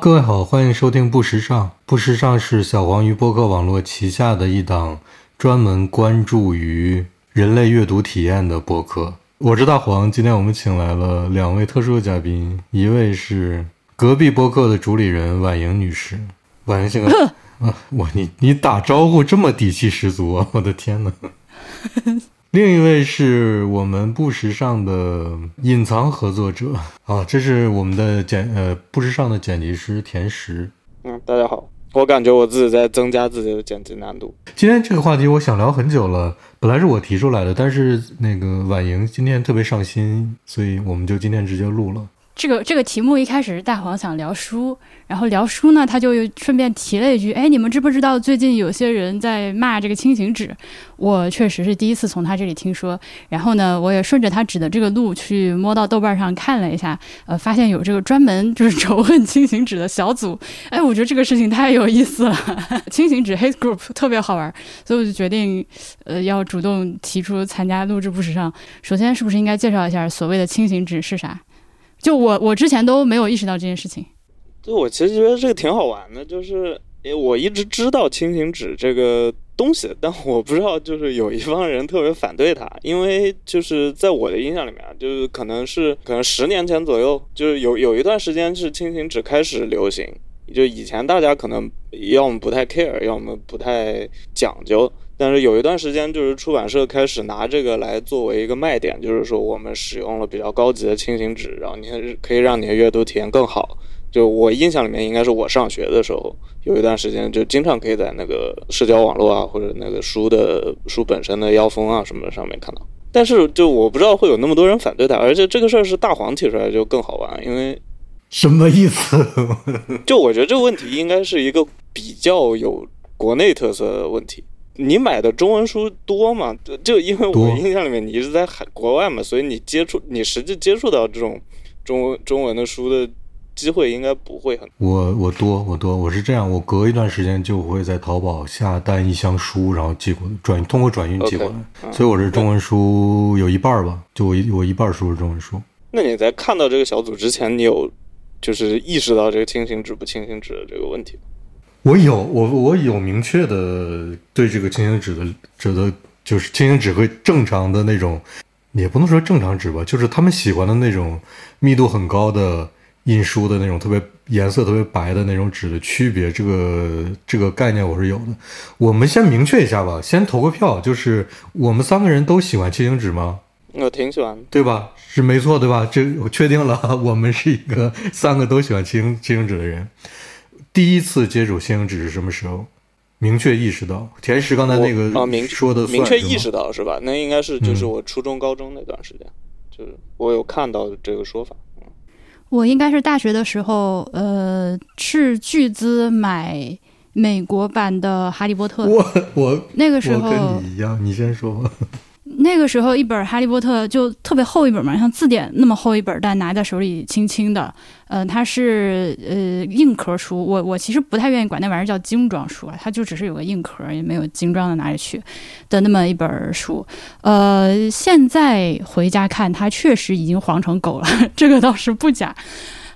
各位好，欢迎收听不时尚。不时尚是小黄鱼播客网络旗下的一档专门关注于人类阅读体验的播客。我是大黄，今天我们请来了两位特殊的嘉宾，一位是隔壁播客的主理人婉莹女士。婉莹，这 个啊，我你你打招呼这么底气十足啊！我的天哪！另一位是我们不时尚的隐藏合作者啊，这是我们的剪呃不时尚的剪辑师田石。嗯，大家好，我感觉我自己在增加自己的剪辑难度。今天这个话题我想聊很久了，本来是我提出来的，但是那个婉莹今天特别上心，所以我们就今天直接录了。这个这个题目一开始是大黄想聊书，然后聊书呢，他就顺便提了一句：“哎，你们知不知道最近有些人在骂这个轻型纸？”我确实是第一次从他这里听说。然后呢，我也顺着他指的这个路去摸到豆瓣上看了一下，呃，发现有这个专门就是 仇恨轻型纸的小组。哎，我觉得这个事情太有意思了，轻型纸 hate group 特别好玩，所以我就决定，呃，要主动提出参加录制不时尚。首先，是不是应该介绍一下所谓的轻型纸是啥？就我，我之前都没有意识到这件事情。就我其实觉得这个挺好玩的，就是诶我一直知道轻型纸这个东西，但我不知道就是有一帮人特别反对它，因为就是在我的印象里面，就是可能是可能十年前左右，就是有有一段时间是轻型纸开始流行，就以前大家可能要么不太 care，要么不太讲究。但是有一段时间，就是出版社开始拿这个来作为一个卖点，就是说我们使用了比较高级的轻型纸，然后你可以让你的阅读体验更好。就我印象里面，应该是我上学的时候，有一段时间就经常可以在那个社交网络啊，或者那个书的书本身的腰封啊什么上面看到。但是就我不知道会有那么多人反对它，而且这个事儿是大黄提出来就更好玩，因为什么意思？就我觉得这个问题应该是一个比较有国内特色的问题。你买的中文书多吗？就因为我印象里面你一直在海国外嘛，所以你接触你实际接触到这种中文中文的书的机会应该不会很。我我多我多我是这样，我隔一段时间就会在淘宝下单一箱书，然后寄过转通过转运寄过来，所以我是中文书有一半吧，就我一我一半书是中文书。那你在看到这个小组之前，你有就是意识到这个清醒纸不清醒纸的这个问题吗？我有我我有明确的对这个轻型纸的指的，就是轻型纸和正常的那种，也不能说正常纸吧，就是他们喜欢的那种密度很高的印书的那种特别颜色特别白的那种纸的区别。这个这个概念我是有的。我们先明确一下吧，先投个票，就是我们三个人都喜欢轻型纸吗？我挺喜欢，对吧？是没错，对吧？这我确定了，我们是一个三个都喜欢轻轻型纸的人。第一次接触轻型纸是什么时候？明确意识到田石刚才那个啊，明说的明确意识到是吧？那应该是就是我初中高中那段时间，就是我有看到这个说法。我应该是大学的时候，呃，斥巨资买美国版的《哈利波特》。我我那个时候跟你一样，你先说吧。那个时候一本《哈利波特》就特别厚一本嘛，像字典那么厚一本，但拿在手里轻轻的。嗯，它是呃硬壳书，我我其实不太愿意管那玩意儿叫精装书啊，它就只是有个硬壳，也没有精装到哪里去的那么一本书。呃，现在回家看，它确实已经黄成狗了，这个倒是不假。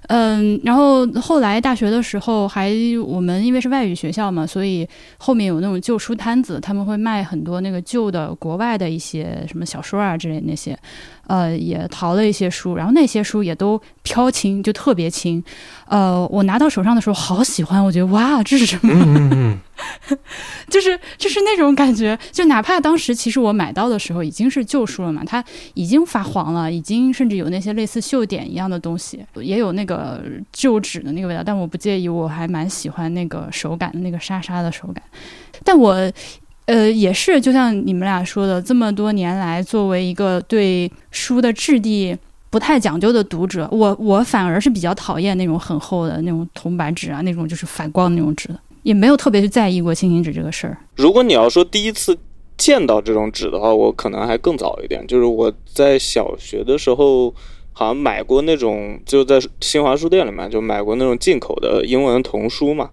嗯，然后后来大学的时候，还我们因为是外语学校嘛，所以后面有那种旧书摊子，他们会卖很多那个旧的国外的一些什么小说啊之类那些。呃，也淘了一些书，然后那些书也都飘轻，就特别轻。呃，我拿到手上的时候好喜欢，我觉得哇，这是什么？就是就是那种感觉，就哪怕当时其实我买到的时候已经是旧书了嘛，它已经发黄了，已经甚至有那些类似锈点一样的东西，也有那个旧纸的那个味道，但我不介意，我还蛮喜欢那个手感的那个沙沙的手感，但我。呃，也是，就像你们俩说的，这么多年来，作为一个对书的质地不太讲究的读者，我我反而是比较讨厌那种很厚的那种铜白纸啊，那种就是反光的那种纸的，也没有特别去在意过轻型纸这个事儿。如果你要说第一次见到这种纸的话，我可能还更早一点，就是我在小学的时候，好像买过那种，就在新华书店里面就买过那种进口的英文童书嘛。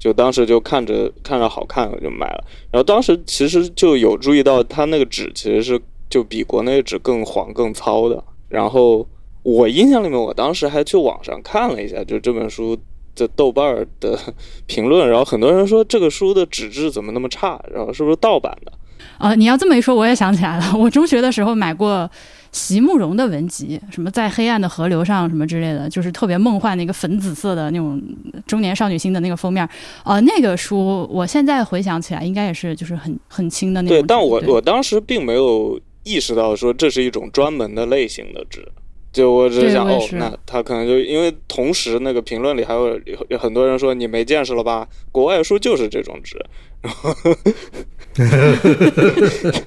就当时就看着看着好看，我就买了。然后当时其实就有注意到，它那个纸其实是就比国内纸更黄更糙的。然后我印象里面，我当时还去网上看了一下，就这本书的豆瓣的评论，然后很多人说这个书的纸质怎么那么差，然后是不是盗版的？呃，你要这么一说，我也想起来了，我中学的时候买过席慕容的文集，什么在黑暗的河流上什么之类的，就是特别梦幻的一个粉紫色的那种中年少女心的那个封面。呃，那个书我现在回想起来，应该也是就是很很轻的那种对。，但我我当时并没有意识到说这是一种专门的类型的纸，就我只是想哦，那他可能就因为同时那个评论里还有有有很多人说你没见识了吧，国外书就是这种纸，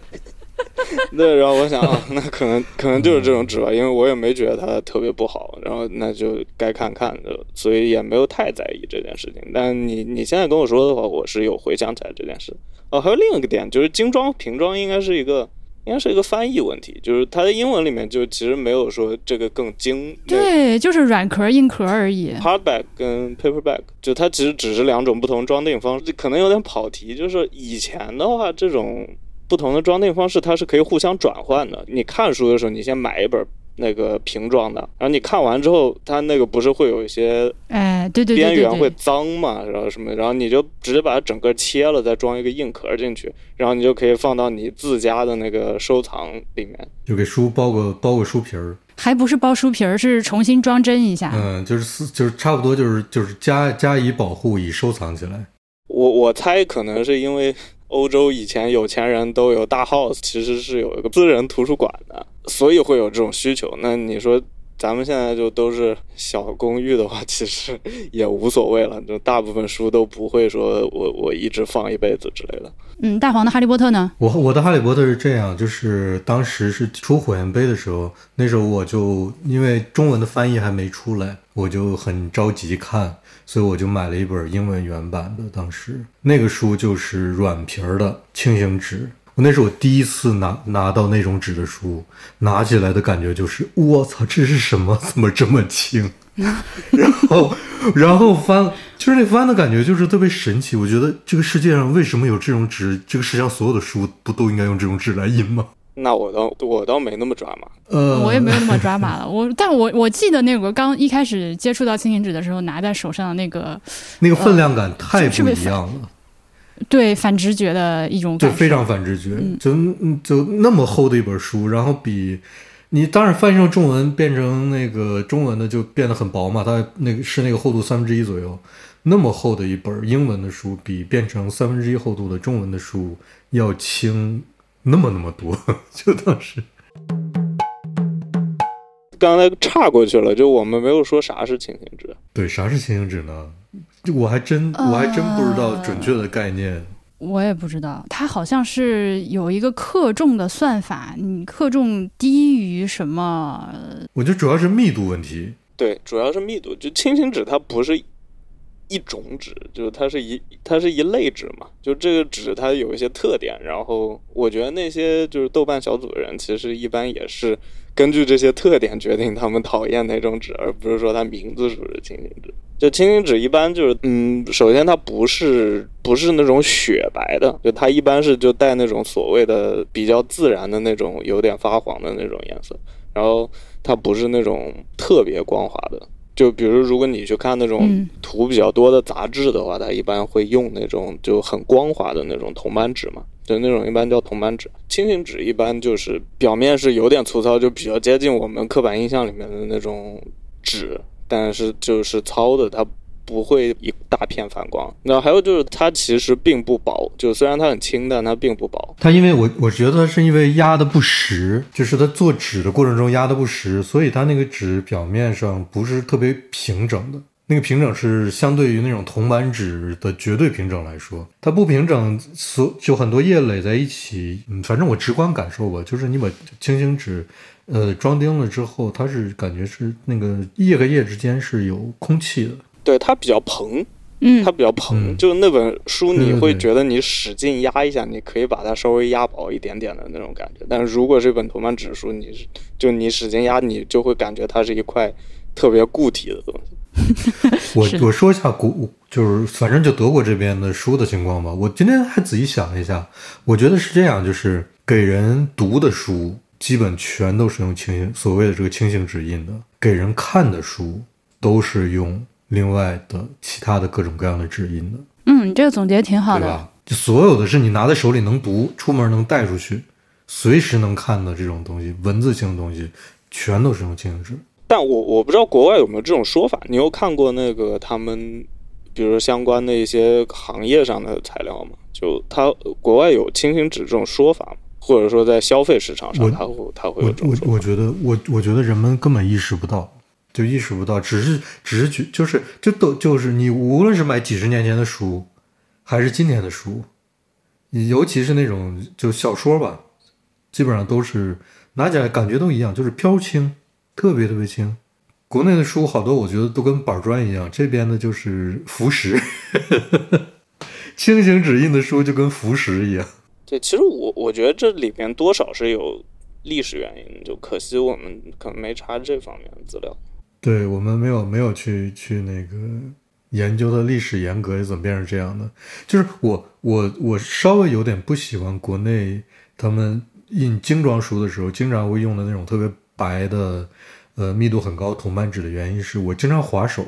对，然后我想啊，那可能可能就是这种纸吧，因为我也没觉得它特别不好，然后那就该看看的，所以也没有太在意这件事情。但你你现在跟我说的话，我是有回想起来这件事。哦，还有另一个点就是精装瓶装应该是一个应该是一个翻译问题，就是它的英文里面就其实没有说这个更精。对，就是软壳硬壳而已。hardback 跟 paperback，就它其实只是两种不同装订方式，可能有点跑题。就是以前的话，这种不同的装订方式它是可以互相转换的。你看书的时候，你先买一本那个瓶装的，然后你看完之后，它那个不是会有一些哎，对对对对边缘会，脏嘛，然后什么，然后你就直接把它整个切了，再装一个硬壳进去，然后你就可以放到你自家的那个收藏里面。就给书包个包个书皮儿，还不是包书皮儿，是重新装帧一下。嗯，就是四就是差不多就是就是加加以保护以收藏起来。我我猜可能是因为欧洲以前有钱人都有大 house，其实是有一个私人图书馆的，所以会有这种需求。那你说咱们现在就都是小公寓的话，其实也无所谓了，就大部分书都不会说我我一直放一辈子之类的。嗯，大黄的《哈利波特》呢？我我的哈利波特是这样，就是当时是出火焰杯的时候，那时候我就因为中文的翻译还没出来，我就很着急看，所以我就买了一本英文原版的。当时那个书就是软皮儿的轻型纸，我那是我第一次拿拿到那种纸的书，拿起来的感觉就是我操，这是什么？怎么这么轻？然后，然后翻，就是那翻的感觉就是特别神奇。我觉得这个世界上为什么有这种纸？这个世界上所有的书不都应该用这种纸来印吗？那我倒我倒没那么抓马，呃，我也没有那么抓马了，我，但我我记得那个刚一开始接触到轻型纸的时候，拿在手上的那个，那个分量感太不一样了，对反直觉的一种感受，就非常反直觉。嗯就嗯就那么厚的一本书，然后比你当然翻译成中文变成那个中文的就变得很薄嘛，它那个是那个厚度三分之一左右。那么厚的一本英文的书，比变成三分之一厚度的中文的书要轻那么那么多。就当时刚才岔过去了，就我们没有说啥是轻型纸。对啥是轻型纸呢？我还真我还真不知道呃准确的概念。我也不知道，它好像是有一个克重的算法，你克重低于什么？我觉得主要是密度问题。对，主要是密度。就轻型纸它不是一种纸，就是它是一它是一类纸嘛。就这个纸它有一些特点，然后我觉得那些就是豆瓣小组的人，其实一般也是根据这些特点决定他们讨厌哪种纸，而不是说它名字是不是轻型纸。就轻型纸一般就是，嗯，首先它不是不是那种雪白的，就它一般是就带那种所谓的比较自然的那种有点发黄的那种颜色，然后它不是那种特别光滑的。就比如如果你去看那种嗯图比较多的杂志的话，它一般会用那种就很光滑的那种铜板纸嘛，就那种一般叫铜板纸。轻型纸一般就是表面是有点粗糙，就比较接近我们刻板印象里面的那种纸，但是就是糙的，它不会一大片反光。那还有就是它其实并不薄，就虽然它很轻，但它并不薄。它因为我我觉得是因为压的不实，就是它做纸的过程中压的不实，所以它那个纸表面上不是特别平整的。那个平整是相对于那种铜板纸的绝对平整来说，它不平整，所就很多页垒在一起。嗯，反正我直观感受吧，就是你把轻型纸，呃，装订了之后，它是感觉是那个页和页之间是有空气的。对，它比较蓬，嗯它，比较蓬，嗯就那本书你会觉得你使劲压一下，你可以把它稍微压薄一点点的那种感觉。但是如果是一本铜板纸书，你是就你使劲压，你就会感觉它是一块特别固体的东西。我我说一下古，就是反正就德国这边的书的情况吧。我今天还仔细想了一下，我觉得是这样，就是给人读的书基本全都是用清所谓的这个清醒指印的，给人看的书都是用另外的其他的各种各样的指引的，嗯，你这个总结挺好的。对吧？就所有的是你拿在手里能读，出门能带出去，随时能看的这种东西，文字性的东西，全都是用轻型纸。但我我不知道国外有没有这种说法。你有看过那个他们，比如说相关的一些行业上的材料吗？就他国外有轻型纸这种说法吗？或者说在消费市场上，他会他会有我我这种说法？我觉得我我觉得人们根本意识不到，就意识不到，只是只是觉就是就都就是你无论是买几十年前的书，还是今天的书，尤其是那种就小说吧，基本上都是拿起来感觉都一样，就是飘轻，特别特别轻。国内的书好多，我觉得都跟板砖一样，这边的就是浮石，轻型纸印的书就跟浮石一样。对，其实我我觉得这里边多少是有历史原因，就可惜我们可能没查这方面的资料。对我们没有没有去去那个研究的历史严格是怎么变成这样的。就是我我我稍微有点不喜欢国内他们印精装书的时候，经常会用的那种特别白的，呃，密度很高铜版纸的原因是我经常划手，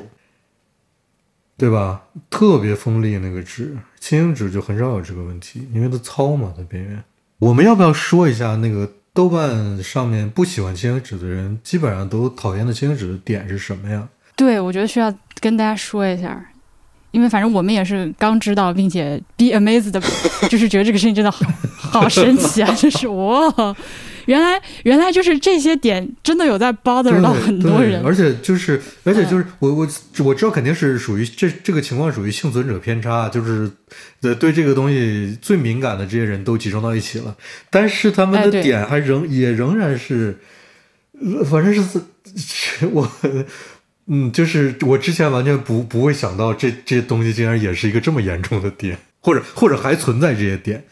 对吧？特别锋利那个纸，轻型纸就很少有这个问题，因为它糙嘛，它边缘。我们要不要说一下那个豆瓣上面不喜欢轻型纸的人，基本上都讨厌的轻型纸的点是什么呀？对，我觉得需要跟大家说一下，因为反正我们也是刚知道，并且 be amazed 的，就是觉得这个事情真的好好神奇啊！就是哇，原来原来就是这些点真的有在 bother 到很多人，而且就是，而且就是我我我知道肯定是属于这这个情况属于幸存者偏差，就是对对这个东西最敏感的这些人都集中到一起了，但是他们的点还仍、也仍然是，呃反正是是 我。嗯，就是我之前完全不不会想到这这些东西竟然也是一个这么严重的点，或者或者还存在这些点。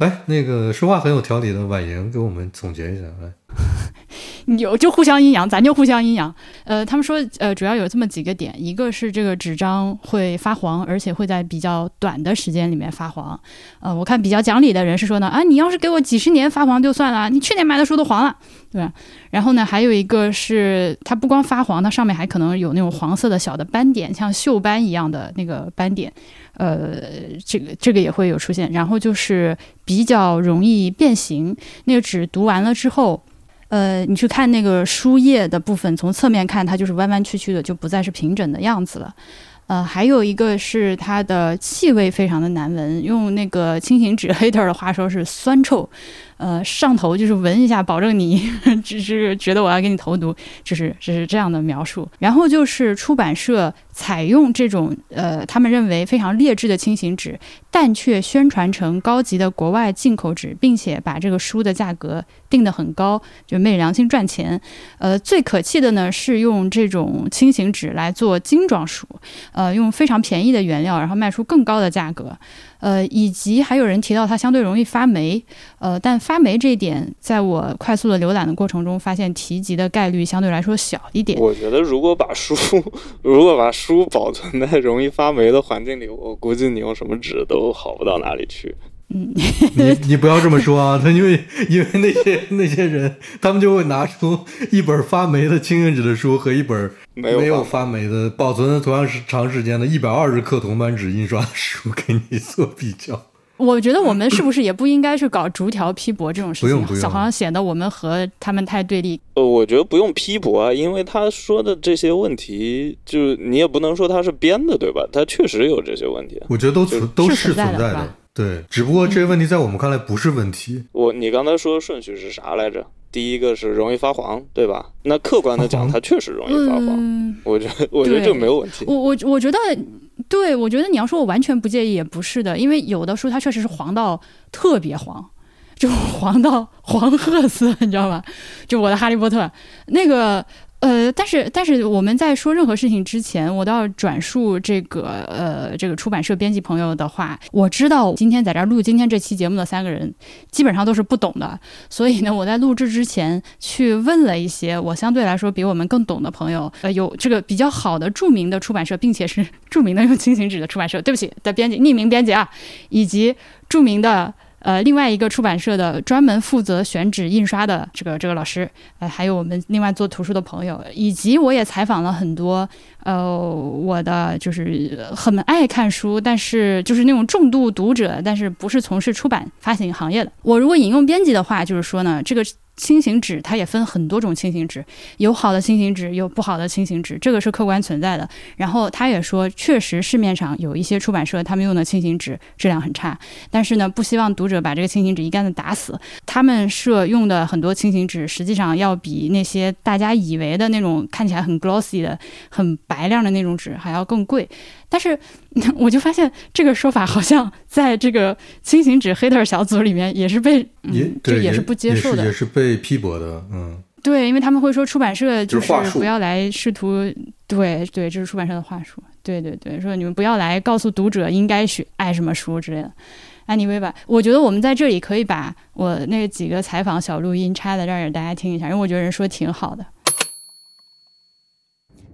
来，那个说话很有条理的婉莹给我们总结一下，来。有就互相阴阳，咱就互相阴阳。呃，他们说，呃，主要有这么几个点，一个是这个纸张会发黄，而且会在比较短的时间里面发黄。呃，我看比较讲理的人是说呢，啊，你要是给我几十年发黄就算了，你去年买的书都黄了，对吧？然后呢，还有一个是它不光发黄，它上面还可能有那种黄色的小的斑点，像锈斑一样的那个斑点。呃，这个这个也会有出现。然后就是比较容易变形，那个纸读完了之后。呃，你去看那个书页的部分，从侧面看，它就是弯弯曲曲的，就不再是平整的样子了。呃，还有一个是它的气味非常的难闻，用那个轻型纸 hater 的话说是酸臭。呃，上头就是闻一下，保证你 只是觉得我要给你投毒，就是只是这样的描述。然后就是出版社采用这种呃，他们认为非常劣质的轻型纸，但却宣传成高级的国外进口纸，并且把这个书的价格定得很高，就昧着良心赚钱。呃，最可气的呢是用这种轻型纸来做精装书，呃，用非常便宜的原料，然后卖出更高的价格。呃，以及还有人提到它相对容易发霉，呃，但发霉这一点，在我快速的浏览的过程中，发现提及的概率相对来说小一点。我觉得如果把书 如果把书保存在容易发霉的环境里，我估计你用什么纸都好不到哪里去。嗯，你 你不要这么说啊！他因为因为那些那些人，他们就会拿出一本发霉的轻型纸的书和一本没有发霉的、保存了同样是长时间的一百二十克铜版纸印刷的书给你做比较。我觉得我们是不是也不应该去搞逐条批驳这种事情？不用不用好像显得我们和他们太对立。呃，我觉得不用批驳啊，因为他说的这些问题，就你也不能说他是编的，对吧？他确实有这些问题。我觉得都存都是是存在的是吧存在的，对，只不过这些问题在我们看来不是问题。我你刚才说的顺序是啥来着？第一个是容易发黄，对吧？那客观的讲，它确实容易发黄。嗯，我觉得，我觉得这个没有问题。我我我觉得，对我觉得你要说我完全不介意也不是的，因为有的书它确实是黄到特别黄，就黄到黄褐色，你知道吧？就我的《哈利波特》那个。呃，但是但是我们在说任何事情之前，我都要转述这个呃这个出版社编辑朋友的话。我知道今天在这儿录今天这期节目的三个人基本上都是不懂的，所以呢，我在录制之前去问了一些我相对来说比我们更懂的朋友，呃，有这个比较好的著名的出版社，并且是 著名的用 轻型纸的出版社，对不起的编辑匿名编辑啊，以及著名的呃，另外一个出版社的专门负责选址印刷的这个这个老师，呃，还有我们另外做图书的朋友，以及我也采访了很多，呃，我的就是很爱看书，但是就是那种重度读者，但是不是从事出版发行行业的。我如果引用编辑的话，就是说呢，这个。轻型纸它也分很多种轻型纸，有好的轻型纸，有不好的轻型纸，这个是客观存在的。然后他也说，确实市面上有一些出版社他们用的轻型纸质量很差，但是呢，不希望读者把这个轻型纸一竿子打死。他们社用的很多轻型纸，实际上要比那些大家以为的那种看起来很 glossy 的、很白亮的那种纸还要更贵。但是，我就发现这个说法好像在这个轻型纸 hater 小组里面也是被，也这也是不接受的，也是被批驳的。嗯，对，因为他们会说出版社就是不要来试图，对对，这是出版社的话术。对对对，说你们不要来告诉读者应该选爱什么书之类的。Anyway 吧，我觉得我们在这里可以把我那几个采访小录音插在这儿给大家听一下，因为我觉得人说挺好的。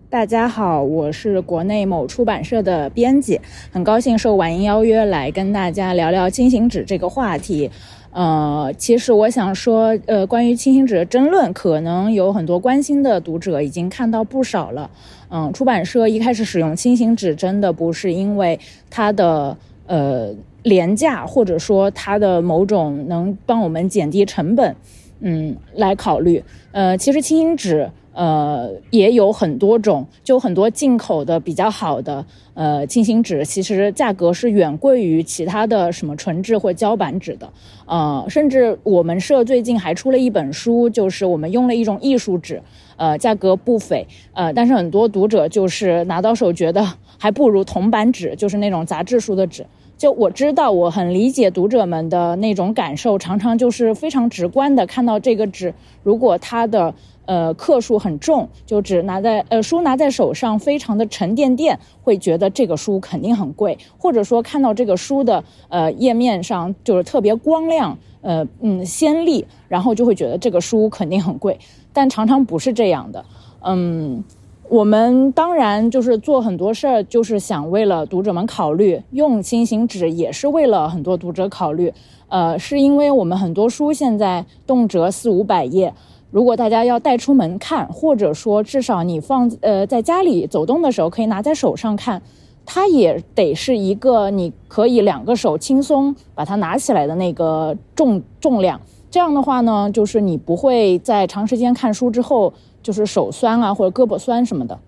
大家好，我是国内某出版社的编辑，很高兴受晚音邀约来跟大家聊聊轻型纸这个话题。呃，其实我想说，呃，关于轻型纸的争论，可能有很多关心的读者已经看到不少了。嗯，出版社一开始使用轻型纸，真的不是因为它的呃廉价，或者说它的某种能帮我们减低成本，嗯，来考虑。呃，其实轻型纸。呃，也有很多种，就很多进口的比较好的呃轻型纸，其实价格是远贵于其他的什么纯质或胶板纸的。呃，甚至我们社最近还出了一本书，就是我们用了一种艺术纸，呃，价格不菲，呃，但是很多读者就是拿到手觉得还不如铜板纸，就是那种杂志书的纸。就我知道，我很理解读者们的那种感受，常常就是非常直观的看到这个纸，如果它的。呃，克数很重，就只拿在呃书拿在手上，非常的沉甸甸，会觉得这个书肯定很贵，或者说看到这个书的呃页面上就是特别光亮，呃嗯鲜丽，然后就会觉得这个书肯定很贵，但常常不是这样的。嗯，我们当然就是做很多事儿，就是想为了读者们考虑，用轻型纸也是为了很多读者考虑。呃，是因为我们很多书现在动辄四五百页。如果大家要带出门看，或者说至少你放呃在家里走动的时候可以拿在手上看，它也得是一个你可以两个手轻松把它拿起来的那个重重量。这样的话呢，就是你不会在长时间看书之后就是手酸啊或者胳膊酸什么的。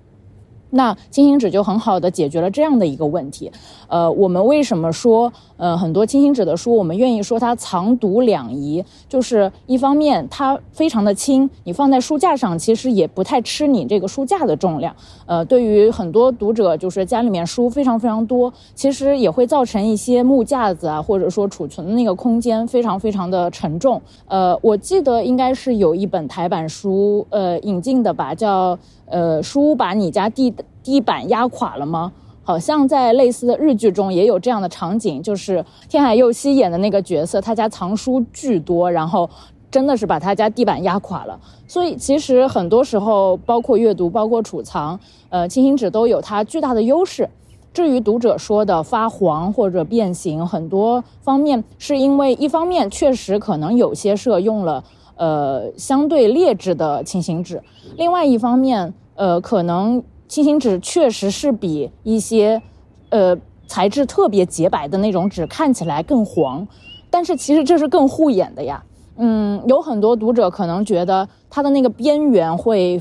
那轻型纸就很好的解决了这样的一个问题。呃，我们为什么说呃很多轻型纸的书，我们愿意说它藏读两宜？就是一方面它非常的轻，你放在书架上其实也不太吃你这个书架的重量。呃，对于很多读者，就是家里面书非常非常多，其实也会造成一些木架子啊，或者说储存的那个空间非常非常的沉重。呃，我记得应该是有一本台版书，呃，引进的吧，叫。呃，书把你家地地板压垮了吗？好像在类似的日剧中也有这样的场景，就是天海佑希演的那个角色，他家藏书巨多，然后真的是把他家地板压垮了。所以其实很多时候，包括阅读，包括储藏，呃，轻型纸都有它巨大的优势。至于读者说的发黄或者变形，很多方面是因为一方面确实可能有些社用了。呃，相对劣质的轻型纸。另外一方面，呃，可能轻型纸确实是比一些，呃，材质特别洁白的那种纸看起来更黄。但是其实这是更护眼的呀。嗯，有很多读者可能觉得它的那个边缘会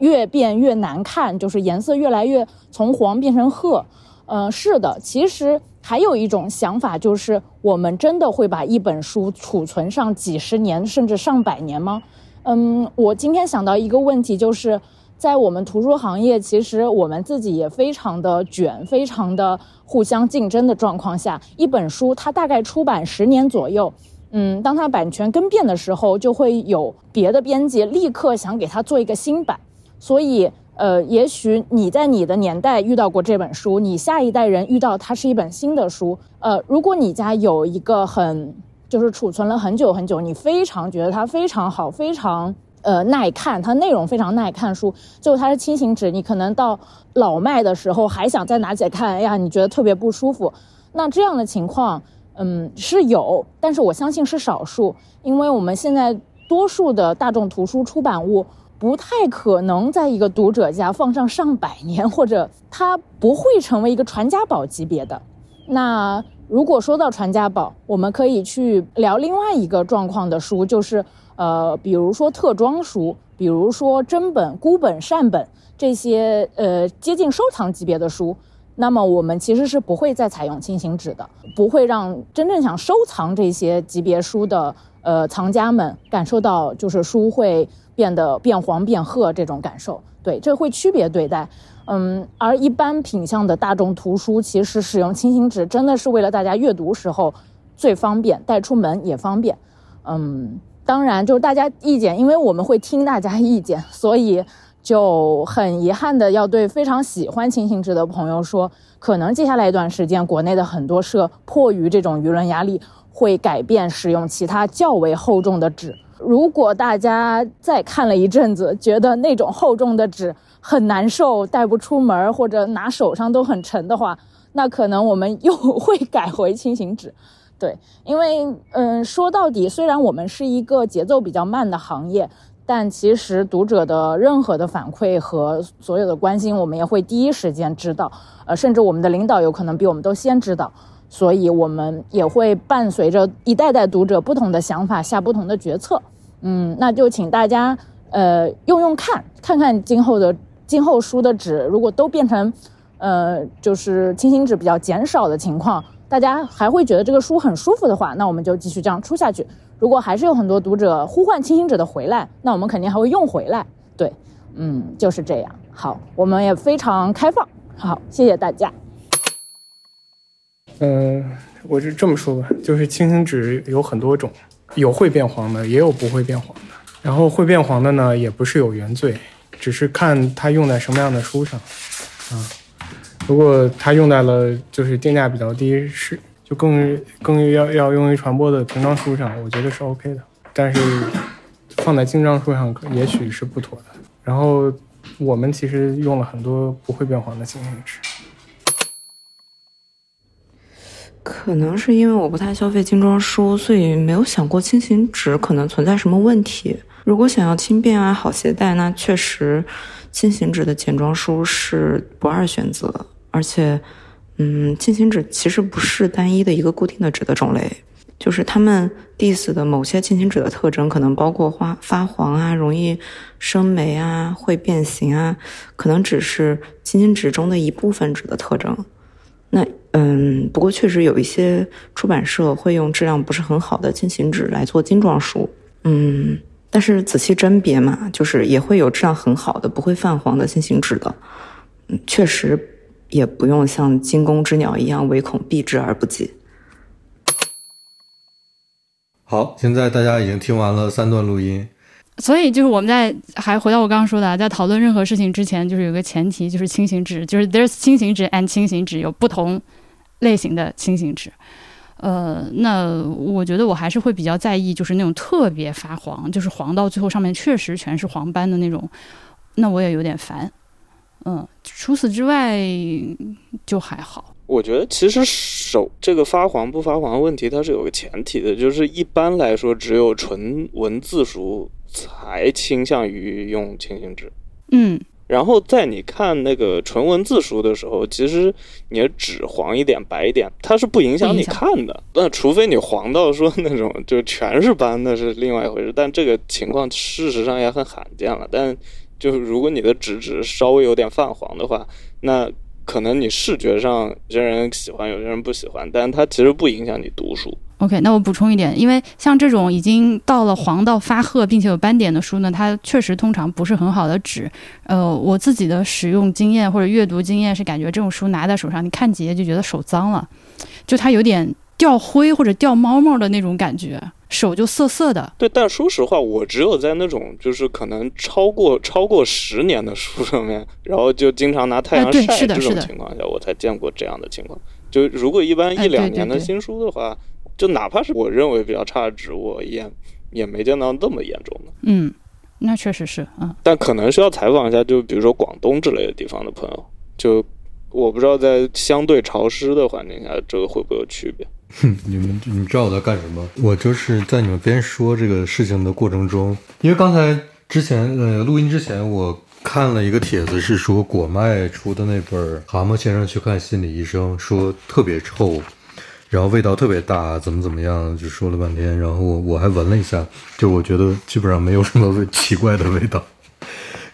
越变越难看，就是颜色越来越从黄变成褐。嗯，是的，其实。还有一种想法就是，我们真的会把一本书储存上几十年甚至上百年吗？嗯，我今天想到一个问题，就是在我们图书行业，其实我们自己也非常的卷，非常的互相竞争的状况下，一本书它大概出版十年左右，嗯，当它版权更变的时候，就会有别的编辑立刻想给它做一个新版，所以。呃，也许你在你的年代遇到过这本书，你下一代人遇到它是一本新的书。呃，如果你家有一个很就是储存了很久很久，你非常觉得它非常好，非常呃耐看，它内容非常耐看书，就它是轻型纸，你可能到老迈的时候还想再拿起来看，哎呀，你觉得特别不舒服。那这样的情况，嗯，是有，但是我相信是少数，因为我们现在多数的大众图书出版物不太可能在一个读者家放上上百年，或者它不会成为一个传家宝级别的。那如果说到传家宝，我们可以去聊另外一个状况的书，就是呃，比如说特装书，比如说真本、孤本、善本这些呃接近收藏级别的书。那么我们其实是不会再采用轻型纸的，不会让真正想收藏这些级别书的呃藏家们感受到就是书会变得变黄变褐这种感受。对，这会区别对待。嗯，而一般品相的大众图书，其实使用轻型纸真的是为了大家阅读时候最方便，带出门也方便。嗯，当然就是大家意见，因为我们会听大家意见，所以。就很遗憾的要对非常喜欢轻型纸的朋友说，可能接下来一段时间，国内的很多社迫于这种舆论压力，会改变使用其他较为厚重的纸。如果大家再看了一阵子，觉得那种厚重的纸很难受，带不出门或者拿手上都很沉的话，那可能我们又会改回轻型纸。对，因为嗯，说到底，虽然我们是一个节奏比较慢的行业。但其实读者的任何的反馈和所有的关心，我们也会第一时间知道，呃，甚至我们的领导有可能比我们都先知道，所以我们也会伴随着一代代读者不同的想法下不同的决策。嗯，那就请大家呃用用看，看看今后的今后书的纸如果都变成呃就是清新纸比较减少的情况，大家还会觉得这个书很舒服的话，那我们就继续这样出下去。如果还是有很多读者呼唤清醒者的回来，那我们肯定还会用回来。对，嗯，就是这样。好，我们也非常开放。好，谢谢大家。嗯，我就这么说吧，就是清醒纸有很多种，有会变黄的，也有不会变黄的。然后会变黄的呢，也不是有原罪，只是看它用在什么样的书上。啊，如果它用在了就是定价比较低是。就更更要要用于传播的平装书上，我觉得是 OK 的，但是放在精装书上也许是不妥的。然后我们其实用了很多不会变黄的轻型纸，可能是因为我不太消费精装书，所以没有想过轻型纸可能存在什么问题。如果想要轻便啊好携带，那确实轻型纸的简装书是不二选择，而且。嗯，进行纸其实不是单一的一个固定的纸的种类，就是他们 diss 的某些进行纸的特征，可能包括发发黄啊、容易生霉啊、会变形啊，可能只是轻型纸中的一部分纸的特征。那嗯，不过确实有一些出版社会用质量不是很好的进行纸来做精装书，嗯，但是仔细甄别嘛，就是也会有质量很好的、不会泛黄的进行纸的，嗯，确实。也不用像惊弓之鸟一样唯恐避之而不及。好，现在大家已经听完了三段录音，所以就是我们在还回到我刚刚说的，在讨论任何事情之前，就是有个前提，就是清醒纸，就是 there's 清醒纸 and 清醒纸有不同类型的清醒纸。呃，那我觉得我还是会比较在意，就是那种特别发黄，就是黄到最后上面确实全是黄斑的那种，那我也有点烦。嗯，除此之外就还好。我觉得其实手这个发黄不发黄的问题，它是有个前提的，就是一般来说，只有纯文字书才倾向于用清新纸。嗯，然后在你看那个纯文字书的时候，其实你的纸黄一点、白一点，它是不影响你看的。那除非你黄到说那种就全是斑，那是另外一回事。但这个情况事实上也很罕见了。但就是如果你的纸质稍微有点泛黄的话，那可能你视觉上有些人喜欢，有些人不喜欢，但它其实不影响你读书。OK，那我补充一点，因为像这种已经到了黄到发褐并且有斑点的书呢，它确实通常不是很好的纸。呃，我自己的使用经验或者阅读经验是感觉这种书拿在手上，你看几页就觉得手脏了，就它有点掉灰或者掉毛毛的那种感觉。手就涩涩的，对，但说实话，我只有在那种就是可能超过超过十年的书上面，然后就经常拿太阳晒这种情况下，我才见过这样的情况。就如果一般一两年的新书的话，就哪怕是我认为比较差的植物也也没见到那么严重的。嗯，那确实是，嗯。但可能需要采访一下，就比如说广东之类的地方的朋友，就我不知道在相对潮湿的环境下，这个会不会有区别。哼 你们你知道我在干什么？我就是在你们边说这个事情的过程中，因为刚才之前呃录音之前，我看了一个帖子，是说果麦出的那本《蛤蟆先生去看心理医生》，说特别臭，然后味道特别大，怎么怎么样，就说了半天。然后我我还闻了一下，就我觉得基本上没有什么味奇怪的味道。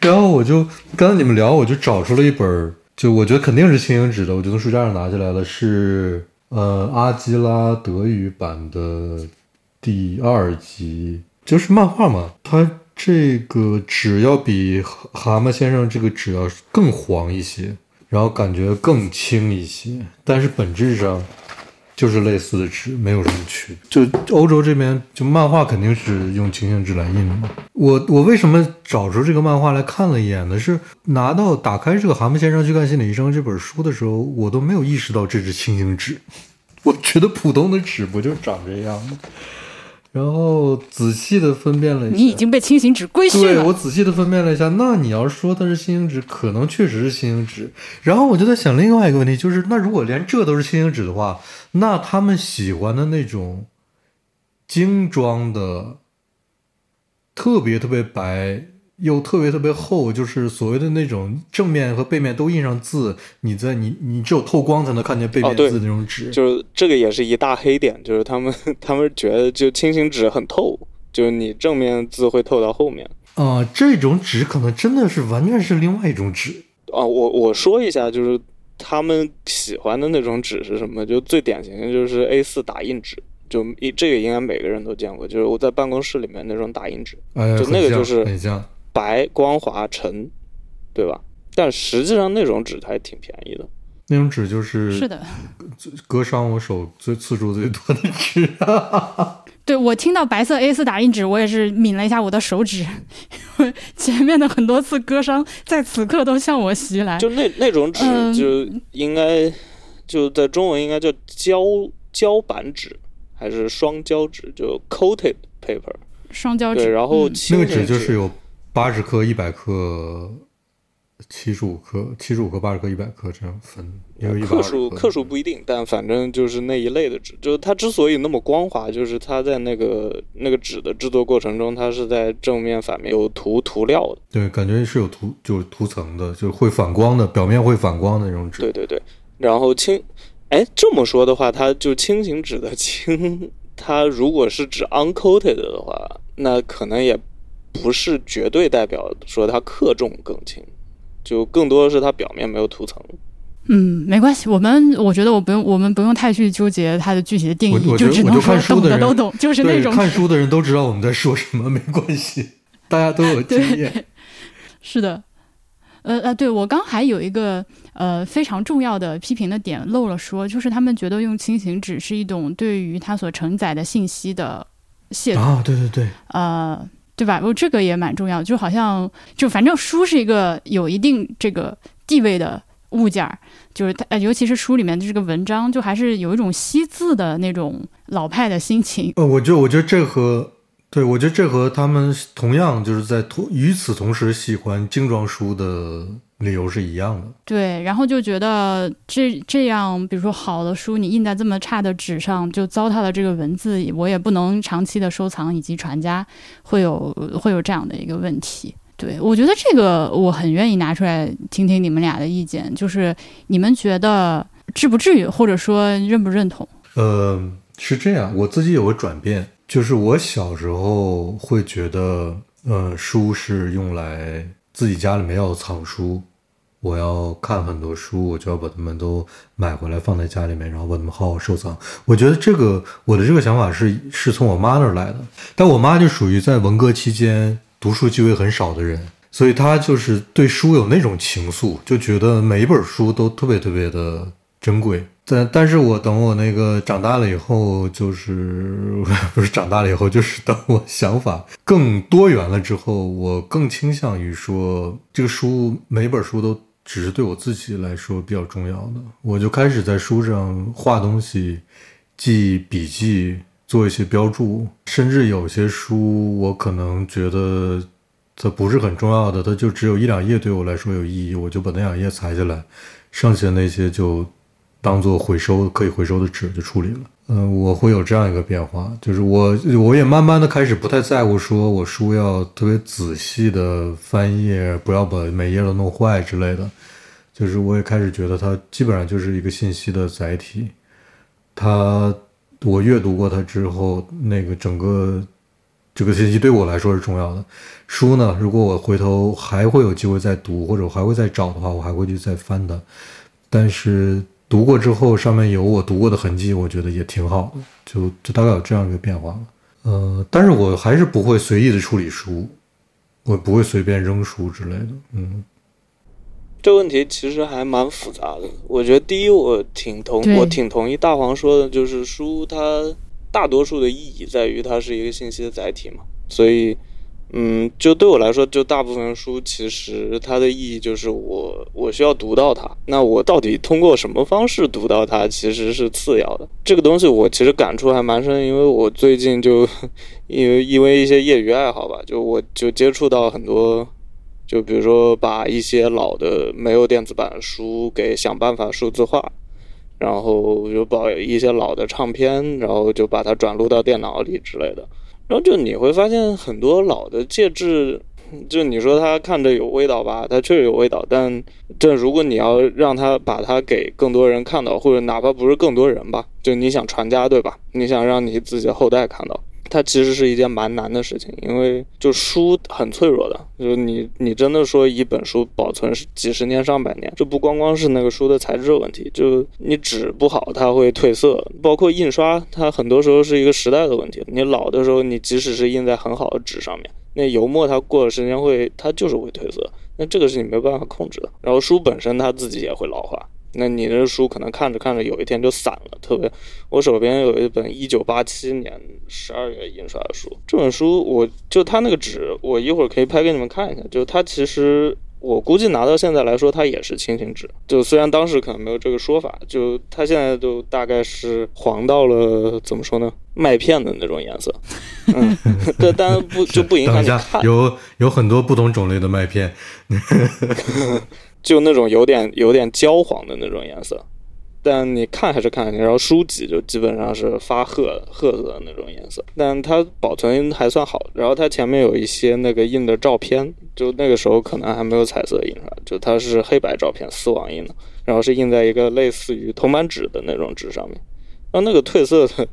然后我就刚才你们聊，我就找出了一本，就我觉得肯定是轻盈纸的，我就从书架上拿下来了，是。呃，阿基拉德语版的第二集就是漫画嘛，它这个纸要比蛤蟆先生这个纸要更黄一些，然后感觉更轻一些，但是本质上。就是类似的纸，没有什么区别。就欧洲这边，就漫画肯定是用轻型纸来印的嘛。我我为什么找出这个漫画来看了一眼呢？是拿到打开这个《蛤蟆先生去看心理医生》这本书的时候，我都没有意识到这是轻型纸。我觉得普通的纸不就长这样吗？然后仔细的分辨了一下，你已经被轻型纸规训了。对我仔细的分辨了一下，那你要说它是轻型纸，可能确实是轻型纸。然后我就在想另外一个问题，就是那如果连这都是轻型纸的话，那他们喜欢的那种精装的，特别特别白。又特别特别厚，就是所谓的那种正面和背面都印上字，你在你你只有透光才能看见背面字那种纸，就是这个也是一大黑点，就是他们他们觉得就轻型纸很透，就是你正面字会透到后面。啊，这种纸可能真的是完全是另外一种纸啊！我我说一下，就是他们喜欢的那种纸是什么？就最典型的就是 A 四打印纸，就一这个应该每个人都见过，就是我在办公室里面那种打印纸，就那个就是很像。白光滑沉，对吧？但实际上那种纸还挺便宜的。那种纸就是是的，割伤我手最次数最多的纸。对我听到白色 A 四打印纸，我也是抿了一下我的手指，因 为前面的很多次割伤在此刻都向我袭来。就那那种纸，就应该就在中文应该叫胶胶板纸，还是双胶纸？就 coated paper，双胶纸。对，然后那个纸就是有。八十克、一百克、七十五克、七十五克、八十克、一百克这样分，克数克数不一定，但反正就是那一类的纸。就是它之所以那么光滑，就是它在那个那个纸的制作过程中，它是在正面、反面有涂涂料的。对，感觉是有涂，就是涂层的，就是会反光的，表面会反光的那种纸。对对对。然后轻，哎，这么说的话，它就轻型纸的轻，它如果是指 uncoated 的话，那可能也。不是绝对代表说它克重更轻，就更多的是它表面没有涂层。嗯，没关系，我们我觉得我不用，我们不用太去纠结它的具体的定义，就只能说懂的都懂，就是那种看书的人都知道我们在说什么，没关系，大家都有经验。是的，呃呃，对我刚还有一个呃非常重要的批评的点漏了说，就是他们觉得用轻型纸是一种对于它所承载的信息的亵渎啊，对对对，呃。对吧？我这个也蛮重要，就好像就反正书是一个有一定这个地位的物件儿，就是它，尤其是书里面的这个文章，就还是有一种惜字的那种老派的心情。呃，我觉得，我觉得这和对我觉得这和他们同样就是在同与此同时喜欢精装书的。理由是一样的，对，然后就觉得这这样，比如说好的书，你印在这么差的纸上，就糟蹋了这个文字，我也不能长期的收藏以及传家，会有会有这样的一个问题。对我觉得这个我很愿意拿出来听听你们俩的意见，就是你们觉得至不至于，或者说认不认同？呃，是这样，我自己有个转变，就是我小时候会觉得，呃，书是用来自己家里面要藏书。我要看很多书，我就要把它们都买回来放在家里面，然后把它们好好收藏。我觉得这个我的这个想法是是从我妈那儿来的，但我妈就属于在文革期间读书机会很少的人，所以她就是对书有那种情愫，就觉得每一本书都特别特别的珍贵。但但是我等我那个长大了以后，就是 不是长大了以后，就是等我想法更多元了之后，我更倾向于说这个书每本书都。只是对我自己来说比较重要的，我就开始在书上画东西、记笔记、做一些标注，甚至有些书我可能觉得它不是很重要的，它就只有一两页对我来说有意义，我就把那两页裁下来，剩下那些就当做回收可以回收的纸就处理了。嗯，我会有这样一个变化，就是我我也慢慢的开始不太在乎，说我书要特别仔细的翻页，不要把每页都弄坏之类的。就是我也开始觉得它基本上就是一个信息的载体，它我阅读过它之后，那个整个这个信息对我来说是重要的。书呢，如果我回头还会有机会再读，或者还会再找的话，我还会去再翻它。但是。读过之后，上面有我读过的痕迹，我觉得也挺好的，就就大概有这样一个变化吧。呃，但是我还是不会随意的处理书，我不会随便扔书之类的。嗯，这问题其实还蛮复杂的。我觉得第一，我挺同我挺同意大黄说的，就是书它大多数的意义在于它是一个信息的载体嘛，所以。嗯，就对我来说，就大部分书其实它的意义就是我我需要读到它。那我到底通过什么方式读到它，其实是次要的。这个东西我其实感触还蛮深，因为我最近就因为因为一些业余爱好吧，就我就接触到很多，就比如说把一些老的没有电子版的书给想办法数字化，然后就把一些老的唱片，然后就把它转录到电脑里之类的。然后就你会发现很多老的介质，就你说它看着有味道吧，它确实有味道。但这如果你要让它把它给更多人看到，或者哪怕不是更多人吧，就你想传家对吧？你想让你自己的后代看到。它其实是一件蛮难的事情，因为就书很脆弱的，就是你你真的说一本书保存是几十年上百年，这不光光是那个书的材质问题，就你纸不好它会褪色，包括印刷，它很多时候是一个时代的问题。你老的时候，你即使是印在很好的纸上面，那油墨它过了时间会它就是会褪色，那这个是你没有办法控制的。然后书本身它自己也会老化。那你的书可能看着看着有一天就散了，特别，我手边有一本一九八七年十二月印刷的书，这本书我就它那个纸，我一会儿可以拍给你们看一下，就它其实我估计拿到现在来说，它也是轻型纸，就虽然当时可能没有这个说法，就它现在都大概是黄到了怎么说呢，麦片的那种颜色，嗯，但但不就不影响你看，有有很多不同种类的麦片。就那种有点有点焦黄的那种颜色，但你看还是看，然后书籍就基本上是发褐褐色的那种颜色，但它保存还算好。然后它前面有一些那个印的照片，就那个时候可能还没有彩色印刷，就它是黑白照片丝网印的，然后是印在一个类似于铜版纸的那种纸上面，然后那个褪色的，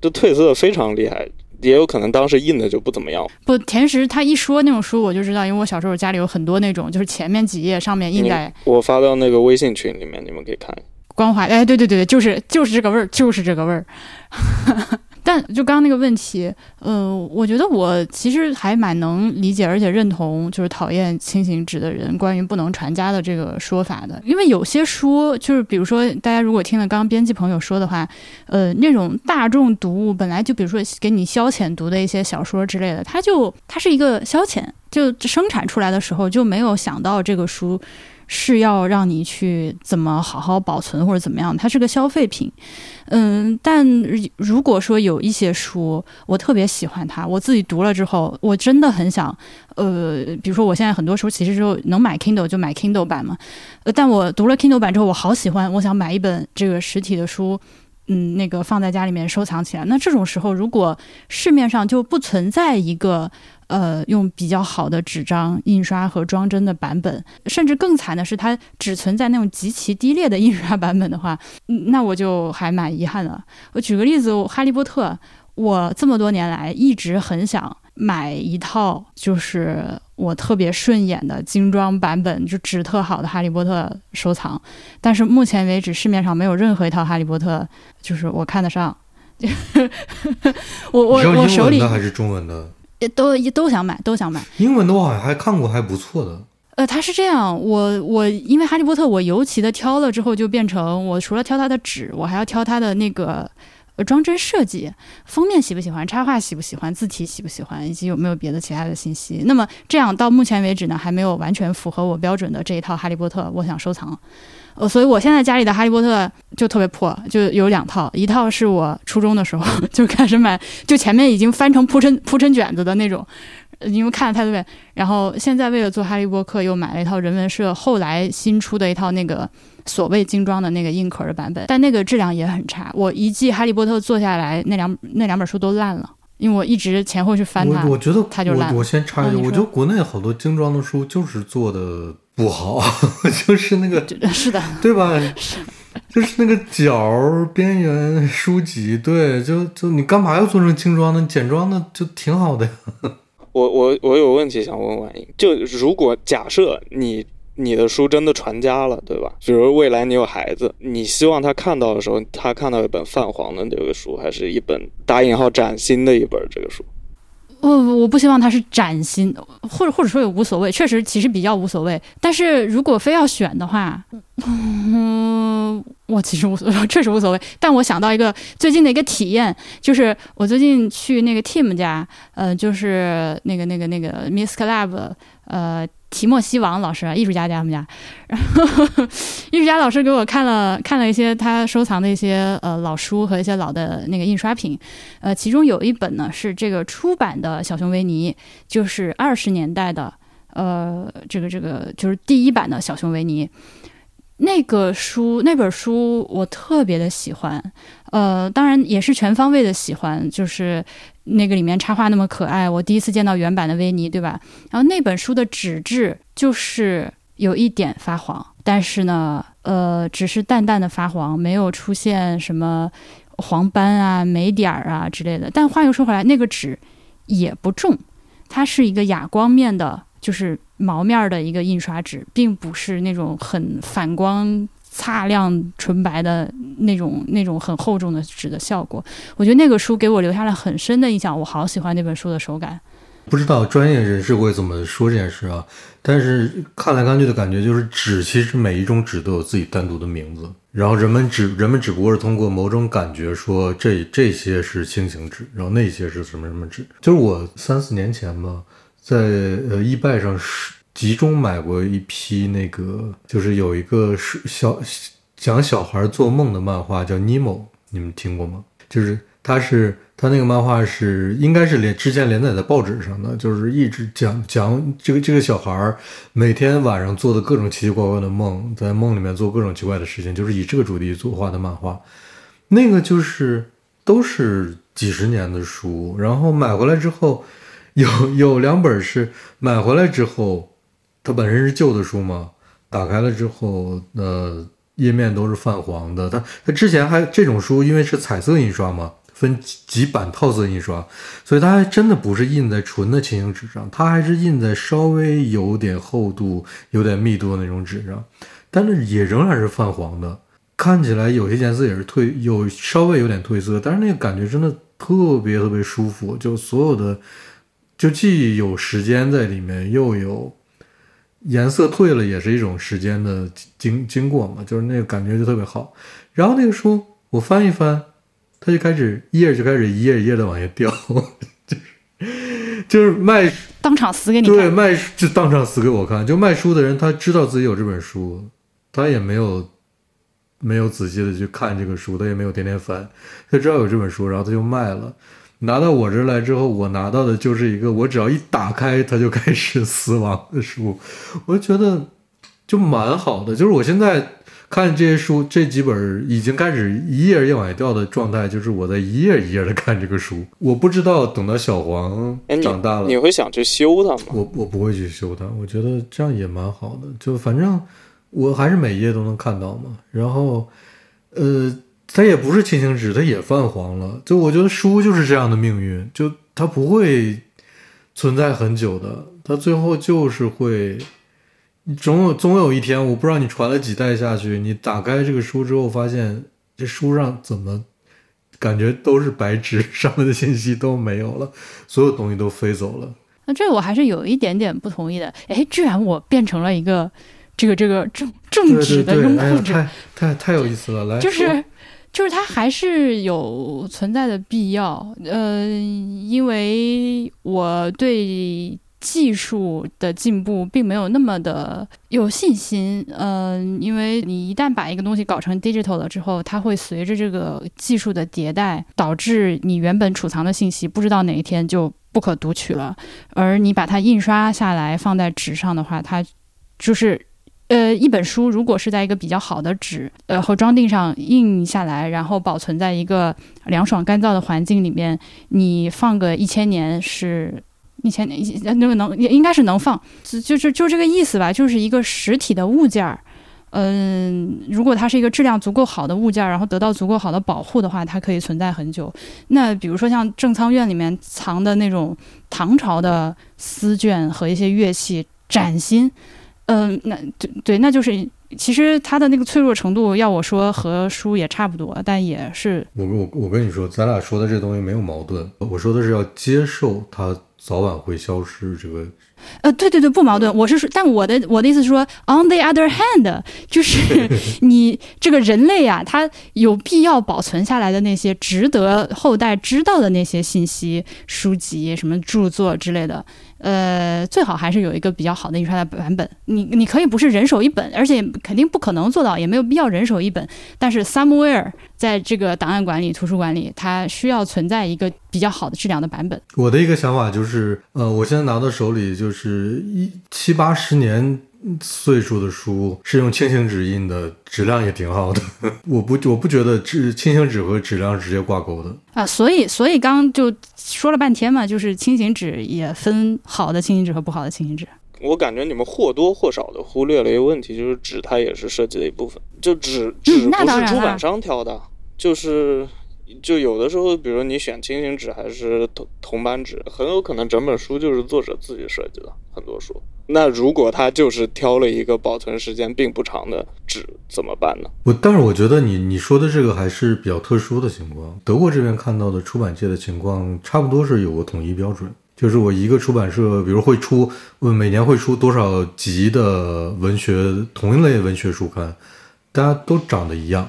就褪色非常厉害。也有可能当时印的就不怎么样。不，甜食他一说那种书，我就知道，因为我小时候家里有很多那种，就是前面几页上面印在。我发到那个微信群里面，你们可以看。光滑，哎，对对对对，就是就是这个味儿，就是这个味儿。但就刚刚那个问题，嗯，我觉得我其实还蛮能理解，而且认同，就是讨厌轻型纸的人关于不能传家的这个说法的。因为有些书，就是比如说大家如果听了刚刚编辑朋友说的话，呃，那种大众读物本来就比如说给你消遣读的一些小说之类的，它就它是一个消遣，就生产出来的时候就没有想到这个书。是要让你去怎么好好保存或者怎么样，它是个消费品，嗯，但如果说有一些书我特别喜欢它，我自己读了之后，我真的很想，呃，比如说我现在很多书其实就能买 Kindle 就买 Kindle 版嘛，呃，但我读了 Kindle 版之后，我好喜欢，我想买一本这个实体的书，嗯，那个放在家里面收藏起来。那这种时候，如果市面上就不存在一个。呃，用比较好的纸张印刷和装帧的版本，甚至更惨的是，它只存在那种极其低劣的印刷版本的话，那我就还蛮遗憾的。我举个例子，《哈利波特》，我这么多年来一直很想买一套，就是我特别顺眼的精装版本，就纸特好的《哈利波特》收藏，但是目前为止市面上没有任何一套《哈利波特》，就是我看得上。我我我手里还是中文的。也都也都想买，都想买。英文的我好像还看过，还不错的。呃，它是这样，我我因为哈利波特，我尤其的挑了之后，就变成我除了挑它的纸，我还要挑它的那个装帧设计，封面喜不喜欢，插画喜不喜欢，字体喜不喜欢，以及有没有别的其他的信息。那么这样到目前为止呢，还没有完全符合我标准的这一套哈利波特，我想收藏。呃，所以我现在家里的《哈利波特》就特别破，就有两套，一套是我初中的时候 就开始买，就前面已经翻成铺成铺成卷子的那种，因为看了太多遍。然后现在为了做《哈利波特》，又买了一套人文社后来新出的一套那个所谓精装的那个硬壳的版本，但那个质量也很差。我一季《哈利波特》做下来，那两 那两本书都烂了，因为我一直前后去翻它。我我觉得它就烂我我先插一句，我觉得国内好多精装的书就是做的不好，就是那个是的，对吧？就是那个角边缘书籍，对，就就你干嘛要做成精装呢？你简装的就挺好的呀。我我我有问题想问婉莹，就如果假设你你的书真的传家了，对吧？比如未来你有孩子，你希望他看到的时候，他看到一本泛黄的这个书，还是一本打引号崭新的一本这个书？我我不希望它是崭新，或者或者说也无所谓，确实其实比较无所谓。但是如果非要选的话，嗯，我其实无所谓，确实无所谓。但我想到一个最近的一个体验，就是我最近去那个 Team 家，呃，就是那个那个那个 Miss Club，呃。提莫西王老师，艺术家家他们家，然后 艺术家老师给我看了看了一些他收藏的一些呃老书和一些老的那个印刷品，呃，其中有一本呢是这个出版的小熊维尼，就是二十年代的，呃，这个这个就是第一版的小熊维尼。那个书那本书我特别的喜欢，呃，当然也是全方位的喜欢，就是那个里面插画那么可爱，我第一次见到原版的维尼，对吧？然后那本书的纸质就是有一点发黄，但是呢，呃，只是淡淡的发黄，没有出现什么黄斑啊、霉点儿啊之类的。但话又说回来，那个纸也不重，它是一个哑光面的，就是毛面的一个印刷纸，并不是那种很反光。擦亮纯白的那种、那种很厚重的纸的效果，我觉得那个书给我留下了很深的印象，我好喜欢那本书的手感。不知道专业人士会怎么说这件事啊？但是看来看去的感觉就是纸，其实每一种纸都有自己单独的名字，然后人们只人们只不过是通过某种感觉说这这些是轻型纸，然后那些是什么什么纸。就是我三四年前吧，在呃易拜上是集中买过一批那个，就是有一个是小讲小孩做梦的漫画叫《尼莫》，你们听过吗？就是它是它那个漫画是应该是连之前连载在报纸上的，就是一直讲讲这个这个小孩每天晚上做的各种奇奇怪怪的梦，在梦里面做各种奇怪的事情，就是以这个主题作画的漫画。那个就是都是几十年的书，然后买回来之后，有有两本是买回来之后，它本身是旧的书嘛，打开了之后，呃，页面都是泛黄的。它它之前还这种书，因为是彩色印刷嘛，分几几版套色印刷，所以它还真的不是印在纯的轻型纸上，它还是印在稍微有点厚度、有点密度的那种纸上，但是也仍然是泛黄的。看起来有些颜色也是褪，有稍微有点褪色，但是那个感觉真的特别特别舒服，就所有的，就既有时间在里面，又有颜色褪了，也是一种时间的经经过嘛，就是那个感觉就特别好。然后那个书我翻一翻，它就开始页就开始一页一页的往下掉，就是就是卖当场撕给你看。对卖就当场撕给我看，就卖书的人他知道自己有这本书，他也没有。没有仔细的去看这个书，他也没有天天翻，他知道有这本书，然后他就卖了。拿到我这儿来之后，我拿到的就是一个我只要一打开，它就开始死亡的书。我觉得就蛮好的，就是我现在看这些书，这几本已经开始一页一页往下掉的状态，就是我在一页一页的看这个书。我不知道等到小黄长大了，你会想去修它吗？我我不会去修它，我觉得这样也蛮好的，就反正。我还是每页都能看到嘛，然后，呃，它也不是轻型纸，它也泛黄了。就我觉得书就是这样的命运，就它不会存在很久的，它最后就是会，总有总有一天，我不知道你传了几代下去，你打开这个书之后，发现这书上怎么感觉都是白纸，上面的信息都没有了，所有东西都飞走了。那这个我还是有一点点不同意的。哎，居然我变成了一个。这个这个正正直的拥护者，太太太有意思了，来，就是就是它还是有存在的必要，呃，因为我对技术的进步并没有那么的有信心，嗯、呃，因为你一旦把一个东西搞成 digital 了之后，它会随着这个技术的迭代，导致你原本储藏的信息不知道哪一天就不可读取了，而你把它印刷下来放在纸上的话，它就是。呃，一本书如果是在一个比较好的纸呃和装订上印下来，然后保存在一个凉爽干燥的环境里面，你放个一千年是。一千年，那个能也应该是能放，就就就这个意思吧，就是一个实体的物件儿。嗯，如果它是一个质量足够好的物件儿，然后得到足够好的保护的话，它可以存在很久。那比如说像正仓院里面藏的那种唐朝的丝绢和一些乐器，崭新。那对对，那就是其实他的那个脆弱程度，要我说和书也差不多，但也是。我我我跟你说，咱俩说的这东西没有矛盾。我说的是要接受它早晚会消失这个。呃，对对对，不矛盾。我是说，但我的我的意思是说，on the other hand，就是 你这个人类啊，他有必要保存下来的那些值得后代知道的那些信息、书籍、什么著作之类的。呃，最好还是有一个比较好的印刷的版本。你你可以不是人手一本，而且肯定不可能做到，也没有必要人手一本。但是 somewhere 在这个档案馆里、图书馆里，它需要存在一个比较好的质量的版本。我的一个想法就是，呃，我现在拿到手里就是一七八十年。岁数的书是用轻型纸印的，质量也挺好的。我不我不觉得质轻型纸和质量直接挂钩的啊。所以所以刚就说了半天嘛，就是轻型纸也分好的轻型纸和不好的轻型纸。我感觉你们或多或少的忽略了一个问题，就是纸它也是设计的一部分。就纸纸不是出版商挑的，就是就有的时候，比如你选轻型纸还是铜铜版纸，很有可能整本书就是作者自己设计的，很多书。那如果他就是挑了一个保存时间并不长的纸，怎么办呢？我但是我觉得你你说的这个还是比较特殊的情况。德国这边看到的出版界的情况，差不多是有个统一标准，就是我一个出版社，比如会出，每年会出多少集的文学同一类文学书刊，大家都长得一样。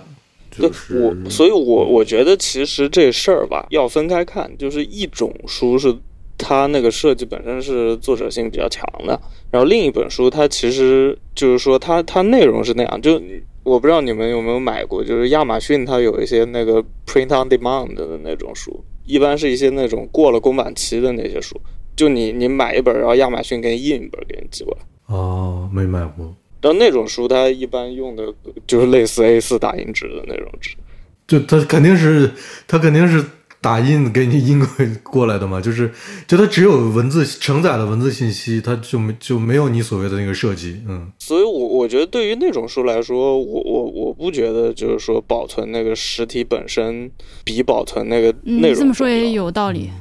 就是我，所以我我觉得其实这事儿吧，要分开看，就是一种书是。它那个设计本身是作者性比较强的，然后另一本书它其实就是说它它内容是那样，就我不知道你们有没有买过，就是亚马逊它有一些那个 print on demand 的那种书，一般是一些那种过了公版期的那些书，就你你买一本，然后亚马逊给你印一本给你寄过来。哦，没买过。但那种书它一般用的就是类似 A4 打印纸的那种纸，就它肯定是它肯定是。打印给你印过过来的嘛，就是，就它只有文字承载的文字信息，它就没就没有你所谓的那个设计，嗯。所以，我我觉得对于那种书来说，我我我不觉得就是说保存那个实体本身比保存那个内容。这么说也有道理，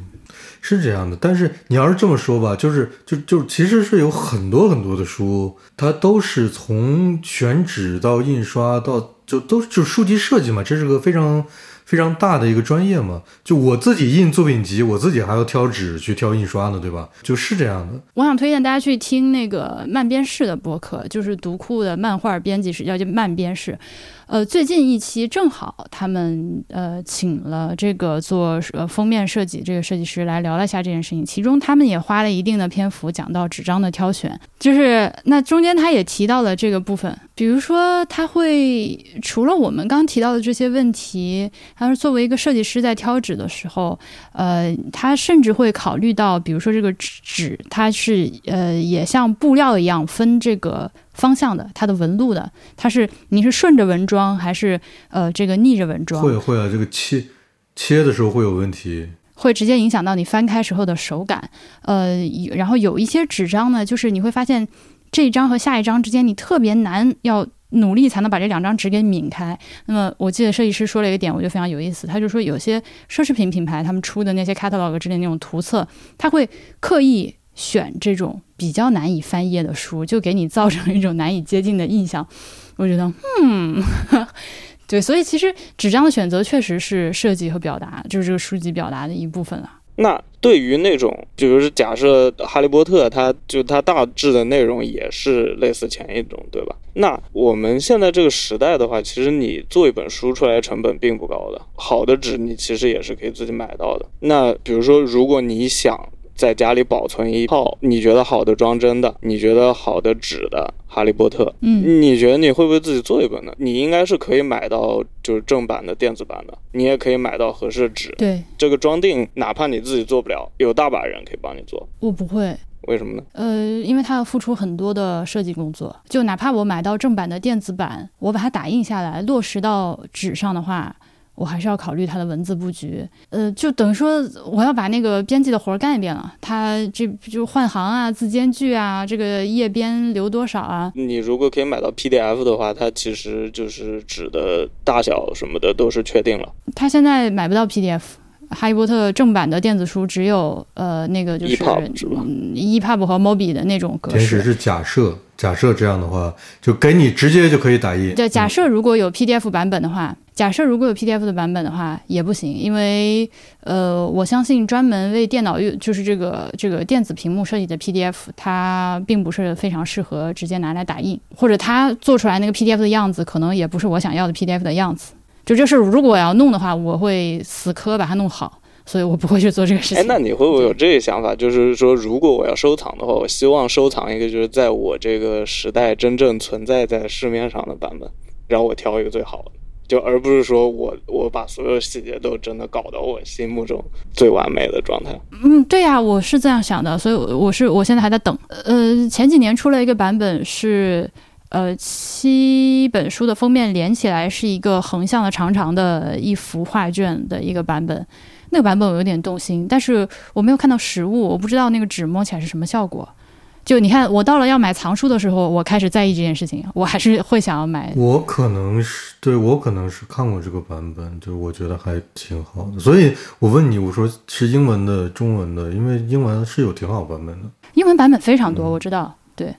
是这样的。但是你要是这么说吧，就是就就其实是有很多很多的书，它都是从选纸到印刷到就都就书籍设计嘛，这是个非常。非常大的一个专业嘛，就我自己印作品集，我自己还要挑纸去挑印刷呢，对吧？就是这样的。我想推荐大家去听那个漫编室的播客，就是读库的漫画编辑室，叫漫编室。呃，最近一期正好他们呃请了这个做呃封面设计这个设计师来聊了一下这件事情，其中他们也花了一定的篇幅讲到纸张的挑选，就是那中间他也提到了这个部分，比如说他会除了我们刚提到的这些问题，他是作为一个设计师在挑纸的时候，呃，他甚至会考虑到，比如说这个纸它是呃也像布料一样分这个。方向的，它的纹路的，它是你是顺着纹装还是呃这个逆着纹装？会会啊，这个切切的时候会有问题，会直接影响到你翻开时候的手感。呃，然后有一些纸张呢，就是你会发现这一张和下一张之间你特别难，要努力才能把这两张纸给抿开。那么我记得设计师说了一个点，我觉得非常有意思，他就说有些奢侈品品牌他们出的那些 catalog 之类那种图册，他会刻意。选这种比较难以翻页的书，就给你造成一种难以接近的印象。我觉得，嗯，对，所以其实纸张的选择确实是设计和表达，就是这个书籍表达的一部分啊。那对于那种，比如假设《哈利波特》，它就它大致的内容也是类似前一种，对吧？那我们现在这个时代的话，其实你做一本书出来成本并不高的，好的纸你其实也是可以自己买到的。那比如说，如果你想。在家里保存一套你觉得好的装帧的，你觉得好的纸的《哈利波特》，嗯，你觉得你会不会自己做一本呢？你应该是可以买到就是正版的电子版的，你也可以买到合适的纸。对，这个装订哪怕你自己做不了，有大把人可以帮你做。我不会，为什么呢？呃，因为它要付出很多的设计工作，就哪怕我买到正版的电子版，我把它打印下来落实到纸上的话。我还是要考虑它的文字布局，呃，就等于说我要把那个编辑的活儿干一遍了。它这就换行啊、字间距啊、这个页边留多少啊。你如果可以买到 PDF 的话，它其实就是纸的大小什么的都是确定了。它现在买不到 PDF，哈利波特正版的电子书只有呃那个就是 EPUB 是吧嗯 EPUB 和 MOBI 的那种格式。天使是假设，假设这样的话，就给你直接就可以打印。对，假设如果有 PDF 版本的话，假设如果有 PDF 的版本的话也不行，因为呃，我相信专门为电脑用就是这个这个电子屏幕设计的 PDF，它并不是非常适合直接拿来打印，或者它做出来那个 PDF 的样子可能也不是我想要的 PDF 的样子。就这事儿如果我要弄的话，我会死磕把它弄好，所以我不会去做这个事情。哎，那你会不会有这个想法？就是说，如果我要收藏的话，我希望收藏一个就是在我这个时代真正存在在市面上的版本，然后我挑一个最好的，就而不是说我我把所有细节都真的搞到我心目中最完美的状态。嗯，对呀、我是这样想的，所以我我是我现在还在等。呃，前几年出了一个版本是，呃，七本书的封面连起来是一个横向的长长的一幅画卷的一个版本，那个版本我有点动心，但是我没有看到实物，我不知道那个纸摸起来是什么效果。就你看，我到了要买藏书的时候，我开始在意这件事情，我还是会想要买。我可能是对我可能是看过这个版本，就我觉得还挺好的，所以我问你，我说是英文的、中文的，因为英文是有挺好版本的。英文版本非常多，我知道。对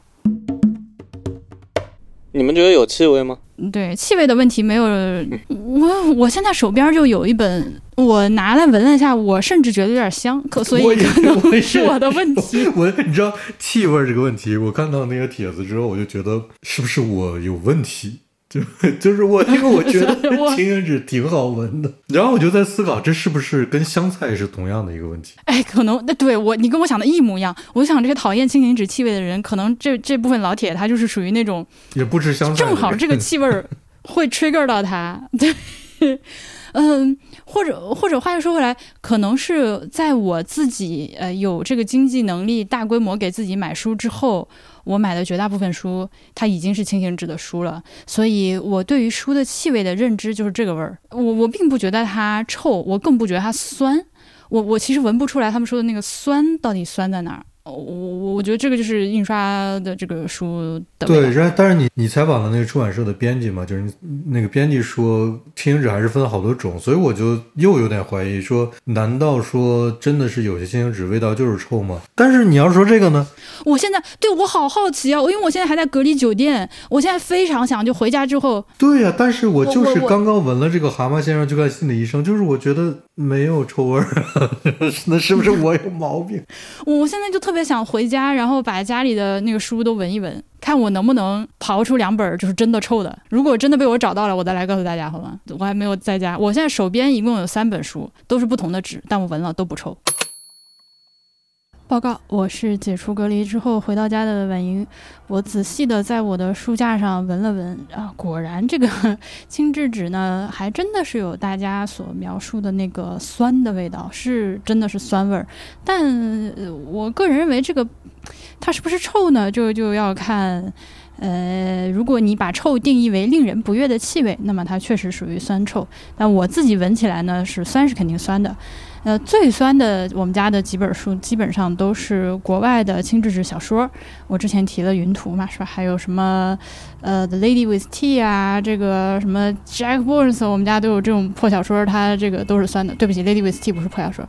你们觉得有气味吗？对，气味的问题没有。我我现在手边就有一本，我拿来闻了一下，我甚至觉得有点香，可所以可能我也是我的问题。我你知道气味这个问题，我看到那个帖子之后，我就觉得是不是我有问题？就 就是我，因为我觉得 我清醒纸挺好闻的，然后我就在思考，这是不是跟香菜是同样的一个问题？哎，可能那对我，你跟我想的一模一样。我想这些讨厌清醒纸气味的人，可能这这部分老铁他就是属于那种也不吃香菜，正好这个气味儿 会 trigger 到他，对，嗯，或者或者话又说回来，可能是在我自己呃有这个经济能力大规模给自己买书之后，我买的绝大部分书它已经是轻型纸的书了，所以我对于书的气味的认知就是这个味儿。我我并不觉得它臭，我更不觉得它酸，我我其实闻不出来他们说的那个酸到底酸在哪儿。我我我觉得这个就是印刷的这个书的对，然但是你你采访了那个出版社的编辑嘛，就是那个编辑说轻型纸还是分好多种，所以我就又有点怀疑说，难道说真的是有些轻型纸味道就是臭吗？但是你要说这个呢，我现在对我好好奇啊，因为我现在还在隔离酒店，我现在非常想就回家之后，对呀、但是我就是我我刚刚闻了这个蛤蟆先生去看心理医生，就是我觉得没有臭味儿，那是不是我有毛病？我现在就特别想回家，然后把家里的那个书都闻一闻，看我能不能刨出两本儿就是真的臭的。如果真的被我找到了，我再来告诉大家好吗？我还没有在家，我现在手边一共有三本书，都是不同的纸，但我闻了都不臭。报告，我是解除隔离之后回到家的婉莹。我仔细的在我的书架上闻了闻啊，果然这个 轻质纸呢，还真的是有大家所描述的那个酸的味道，是真的是酸味儿。但我个人认为这个它是不是臭呢，就就要看。呃，如果你把臭定义为令人不悦的气味，那么它确实属于酸臭。但我自己闻起来呢，是酸是肯定酸的。呃，最酸的我们家的几本书基本上都是国外的轻质纸小说。我之前提了《云图》嘛，是吧？还有什么呃《The Lady with Tea》啊，这个什么 Jack Burns，我们家都有这种破小说，它这个都是酸的。对不起，《Lady with Tea》不是破小说。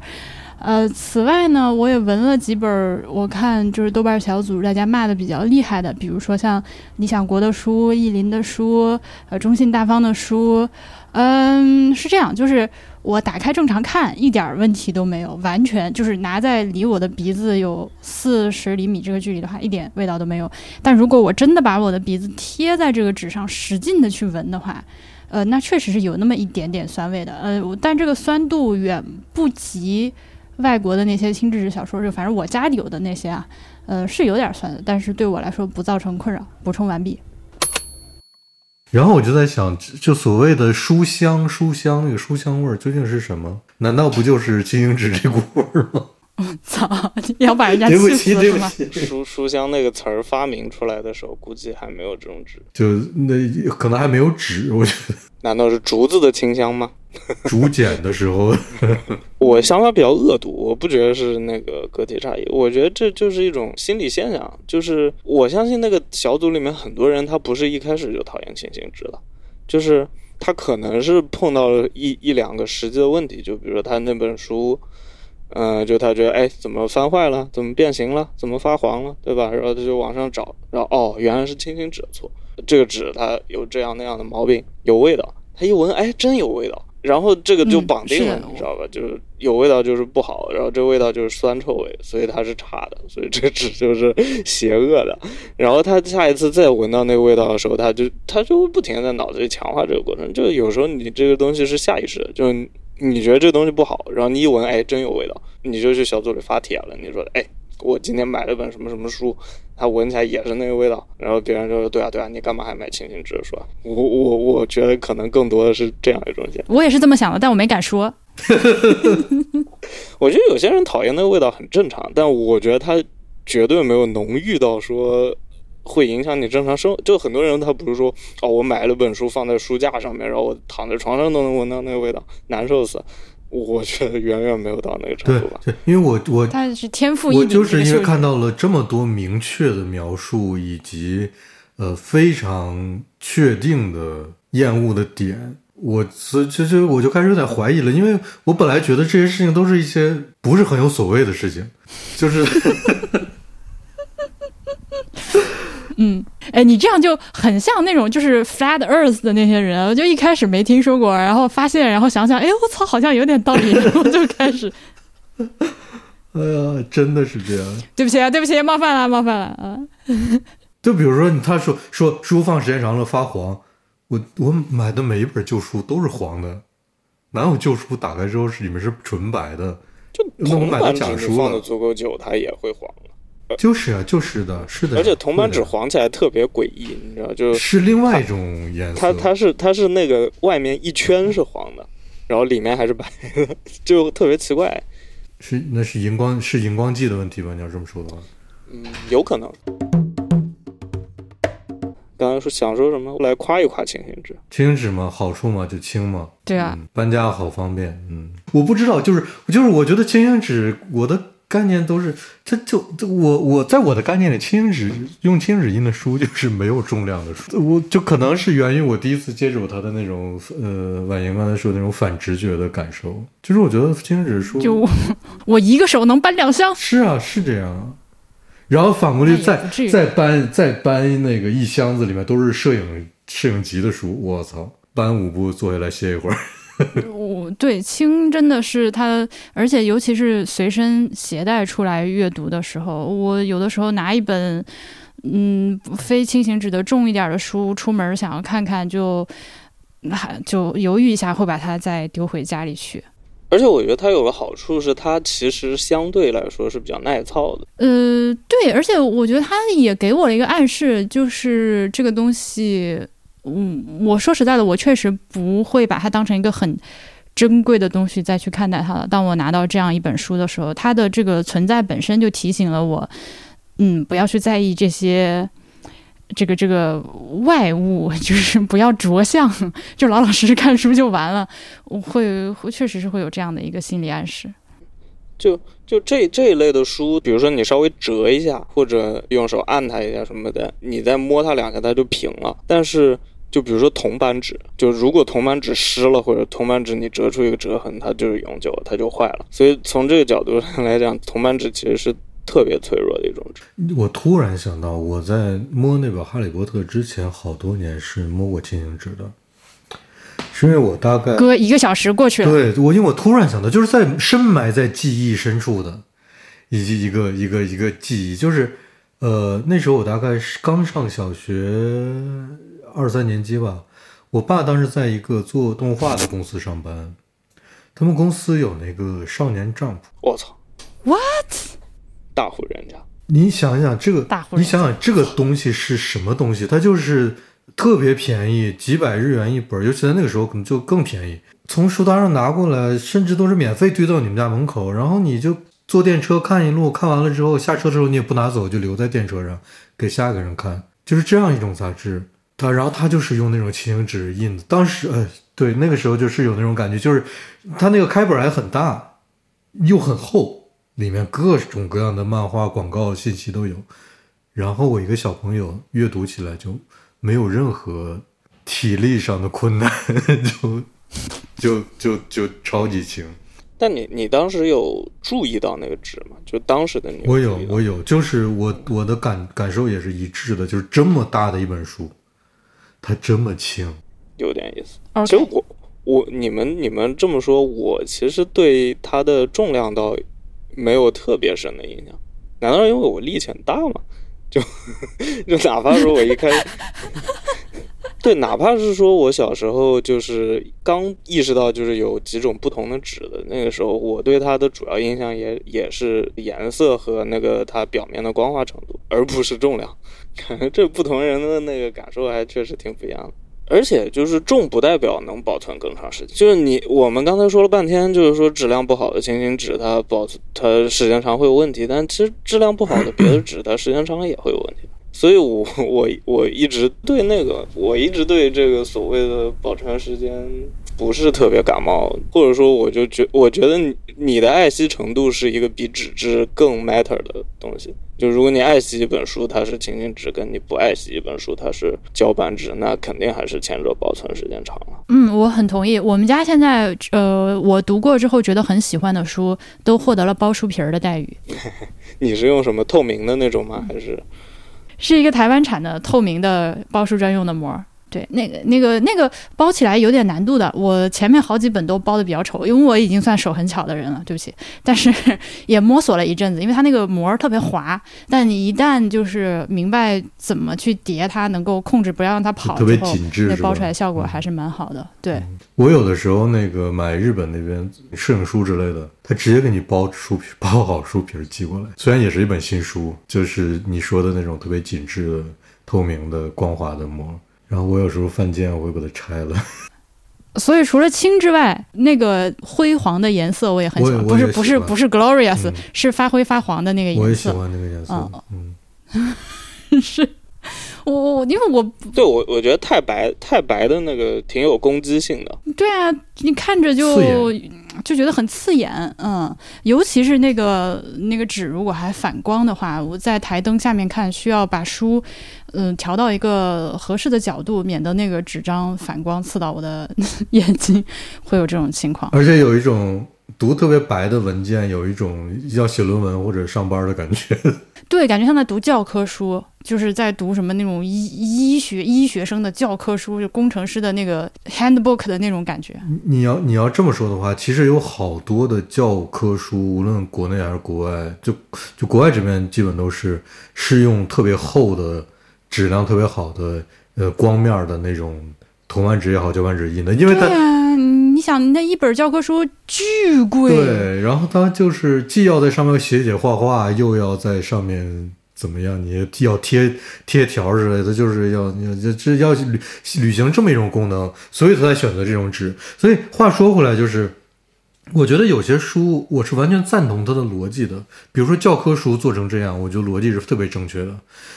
呃，此外呢，我也闻了几本，我看就是豆瓣小组大家骂的比较厉害的，比如说像理想国的书、意林的书、呃中信大方的书，嗯，是这样，就是我打开正常看，一点问题都没有，完全就是拿在离我的鼻子有四十厘米这个距离的话，一点味道都没有。但如果我真的把我的鼻子贴在这个纸上，使劲的去闻的话，呃，那确实是有那么一点点酸味的，呃，但这个酸度远不及外国的那些轻质纸小说，就反正我家里有的那些啊，呃，是有点酸的，但是对我来说不造成困扰。补充完毕。然后我就在想，就所谓的书香，书香那个书香味儿究竟是什么？难道不就是金银纸这股味儿吗？操！你要把人家对不起，气死是吗？对不起，书书香那个词儿发明出来的时候，估计还没有这种纸。就那可能还没有纸，我觉得难道是竹子的清香吗？竹简的时候，我想法比较恶毒，我不觉得是那个个体差异，我觉得这就是一种心理现象。就是我相信那个小组里面很多人，他不是一开始就讨厌清醒纸的，就是他可能是碰到了一一两个实际的问题，就比如说他那本书，嗯、就他觉得哎怎么翻坏了，怎么变形了，怎么发黄了，对吧？然后他就往上找，然后哦原来是清醒纸的错，这个纸它有这样那样的毛病，有味道，他一闻哎真有味道。然后这个就嗯绑定了，你知道吧？就是有味道就是不好，然后这味道就是酸臭味，所以它是差的，所以这纸就是邪恶的。然后他下一次再闻到那个味道的时候，他就他就会不停的在脑子里强化这个过程。就有时候你这个东西是下意识的，就是你觉得这个东西不好，然后你一闻，哎，真有味道，你就去小组里发帖了，你说，哎，我今天买了本什么什么书，它闻起来也是那个味道，然后别人就说，对啊对啊，你干嘛还买清新纸是吧？我我我觉得可能更多的是这样一种现象。我也是这么想的，但我没敢说。我觉得有些人讨厌那个味道很正常，但我觉得它绝对没有浓郁到说会影响你正常生活。就很多人他不是说哦，我买了本书放在书架上面，然后我躺在床上都能闻到那个味道，难受死。我觉得远远没有到那个程度吧。对，因为我我但是天赋异我，就是因为看到了这么多明确的描述，以及呃非常确定的厌恶的点，我所以就就我就开始有点怀疑了，因为我本来觉得这些事情都是一些不是很有所谓的事情，就是嗯，哎，你这样就很像那种就是 flat earth 的那些人，我就一开始没听说过，然后发现，然后想想，哎，我操，好像有点道理，然后就开始，哎呀，真的是这样。对不起啊，对不起，冒犯了，冒犯了啊。就比如说，他说说书放时间长了发黄，我我买的每一本旧书都是黄的，哪有旧书打开之后是里面是纯白的？就那我买的假书放的了足够久，它也会黄的。就是啊，就是的，是的。而且铜板纸黄起来特别诡异，你知道，就是另外一种颜色。它它是它是那个外面一圈是黄的，然后里面还是白的，就特别奇怪。是那是荧光是荧光剂的问题吧？你要这么说的话，嗯，有可能。刚刚说想说什么？来夸一夸轻型纸。轻型纸嘛，好处嘛就轻嘛，对啊，嗯，搬家好方便。嗯，我不知道，就是就是我觉得轻型纸，我的概念都是，这就就我我在我的概念里，轻型纸用轻型纸印的书就是没有重量的书，我就可能是源于我第一次接触他的那种呃，婉莹刚才说的那种反直觉的感受，就是我觉得轻型纸书就我我一个手能搬两箱，是啊，是这样。啊。然后反过来再再搬再搬那个一箱子里面都是摄影摄影集的书，我操，搬五步坐下来歇一会儿。我对轻真的是它，而且尤其是随身携带出来阅读的时候，我有的时候拿一本嗯非轻型纸的重一点的书出门，想要看看就。还就犹豫一下，会把它再丢回家里去。而且我觉得它有个好处是，它其实相对来说是比较耐操的。呃，对，而且我觉得它也给我了一个暗示，就是这个东西，嗯，我说实在的，我确实不会把它当成一个很珍贵的东西再去看待它了。当我拿到这样一本书的时候，它的这个存在本身就提醒了我，嗯，不要去在意这些。这个这个外物就是不要着相，就老老实实看书就完了。会会确实是会有这样的一个心理暗示。就就这这一类的书，比如说你稍微折一下，或者用手按它一下什么的，你再摸它两下，它就平了。但是就比如说铜板纸，就如果铜板纸湿了，或者铜板纸你折出一个折痕，它就是永久，它就坏了。所以从这个角度上来讲，铜板纸其实是特别脆弱的一种纸。我突然想到，我在摸那本《哈利波特》之前，好多年是摸过轻型纸的，是因为我大概哥，一个小时过去了，对我，因为我突然想到，就是在深埋在记忆深处的，以及一个一个一个记忆，就是呃，那时候我大概是刚上小学二三年级吧，我爸当时在一个做动画的公司上班，他们公司有那个少年帐篷。我操 What？大户人家，你想想这个大户，人你想想这个东西是什么东西？它就是特别便宜，几百日元一本，尤其在那个时候可能就更便宜。从书摊上拿过来，甚至都是免费堆到你们家门口，然后你就坐电车看一路，看完了之后下车的时候你也不拿走，就留在电车上给下一个人看，就是这样一种杂志。它然后他就是用那种轻型纸印的，当时呃对那个时候就是有那种感觉，就是他那个开本还很大，又很厚，里面各种各样的漫画、广告信息都有。然后我一个小朋友阅读起来就没有任何体力上的困难，就就就就超级轻。但你你当时有注意到那个纸吗？就当时的你，我有我有，就是我我的感感受也是一致的，就是这么大的一本书，它这么轻，有点意思。其实我我你们你们这么说，我其实对它的重量倒没有特别深的印象。难道是因为我力气很大吗？就 就哪怕说我一开始，对，哪怕是说我小时候就是刚意识到就是有几种不同的纸的那个时候，我对它的主要印象也也是颜色和那个它表面的光滑程度，而不是重量。这不同人的那个感受还确实挺不一样的。而且就是重不代表能保存更长时间，就是你我们刚才说了半天，就是说质量不好的轻型纸它保存它时间长会有问题，但其实质量不好的别的纸它时间长了也会有问题。所以我我我一直对那个我一直对这个所谓的保存时间不是特别感冒，或者说我就觉我觉得你你的爱惜程度是一个比纸质更 matter 的东西。就如果你爱惜一本书，它是轻型纸，跟你不爱惜一本书，它是胶板纸，那肯定还是前者保存时间长了。嗯，我很同意。我们家现在，呃，我读过之后觉得很喜欢的书，都获得了包书皮儿的待遇，你是用什么透明的那种吗？还是是一个台湾产的透明的包书专用的膜。对，那个、那个、那个包起来有点难度的。我前面好几本都包的比较丑，因为我已经算手很巧的人了，对不起。但是也摸索了一阵子，因为它那个膜儿特别滑，但你一旦就是明白怎么去叠它，能够控制不要让它跑特别，紧致那包出来效果还是蛮好的。对，我有的时候那个买日本那边摄影书之类的，他直接给你包书皮，包好书皮儿寄过来。虽然也是一本新书，就是你说的那种特别紧致的、透明的、光滑的膜。然后我有时候犯贱，我会把它拆了。所以除了青之外，那个辉煌的颜色我也很喜欢，不是不是不是 glorious，、嗯是发灰发黄的那个颜色我也喜。欢那个颜色。嗯嗯，是我我因为我对我我觉得太白太白的那个挺有攻击性的。对啊，你看着就就觉得很刺眼，嗯，尤其是那个那个纸如果还反光的话，我在台灯下面看，需要把书嗯调到一个合适的角度，免得那个纸张反光刺到我的 眼睛，会有这种情况。而且有一种读特别白的文件，有一种要写论文或者上班的感觉。对，感觉像在读教科书，就是在读什么那种医医学医学生的教科书，就工程师的那个 handbook 的那种感觉。你要你要这么说的话，其实有好多的教科书，无论国内还是国外，就就国外这边基本都是是用特别厚的、质量特别好的呃光面的那种铜版纸也好、胶版纸印的，因为它啊，你想那一本教科书巨贵，对，然后它就是既要在上面写写画画，又要在上面怎么样，你要贴贴条之类的，就是要要这这要履履行这么一种功能，所以他才选择这种纸。所以话说回来，就是我觉得有些书我是完全赞同它的逻辑的，比如说教科书做成这样，我觉得逻辑是特别正确的。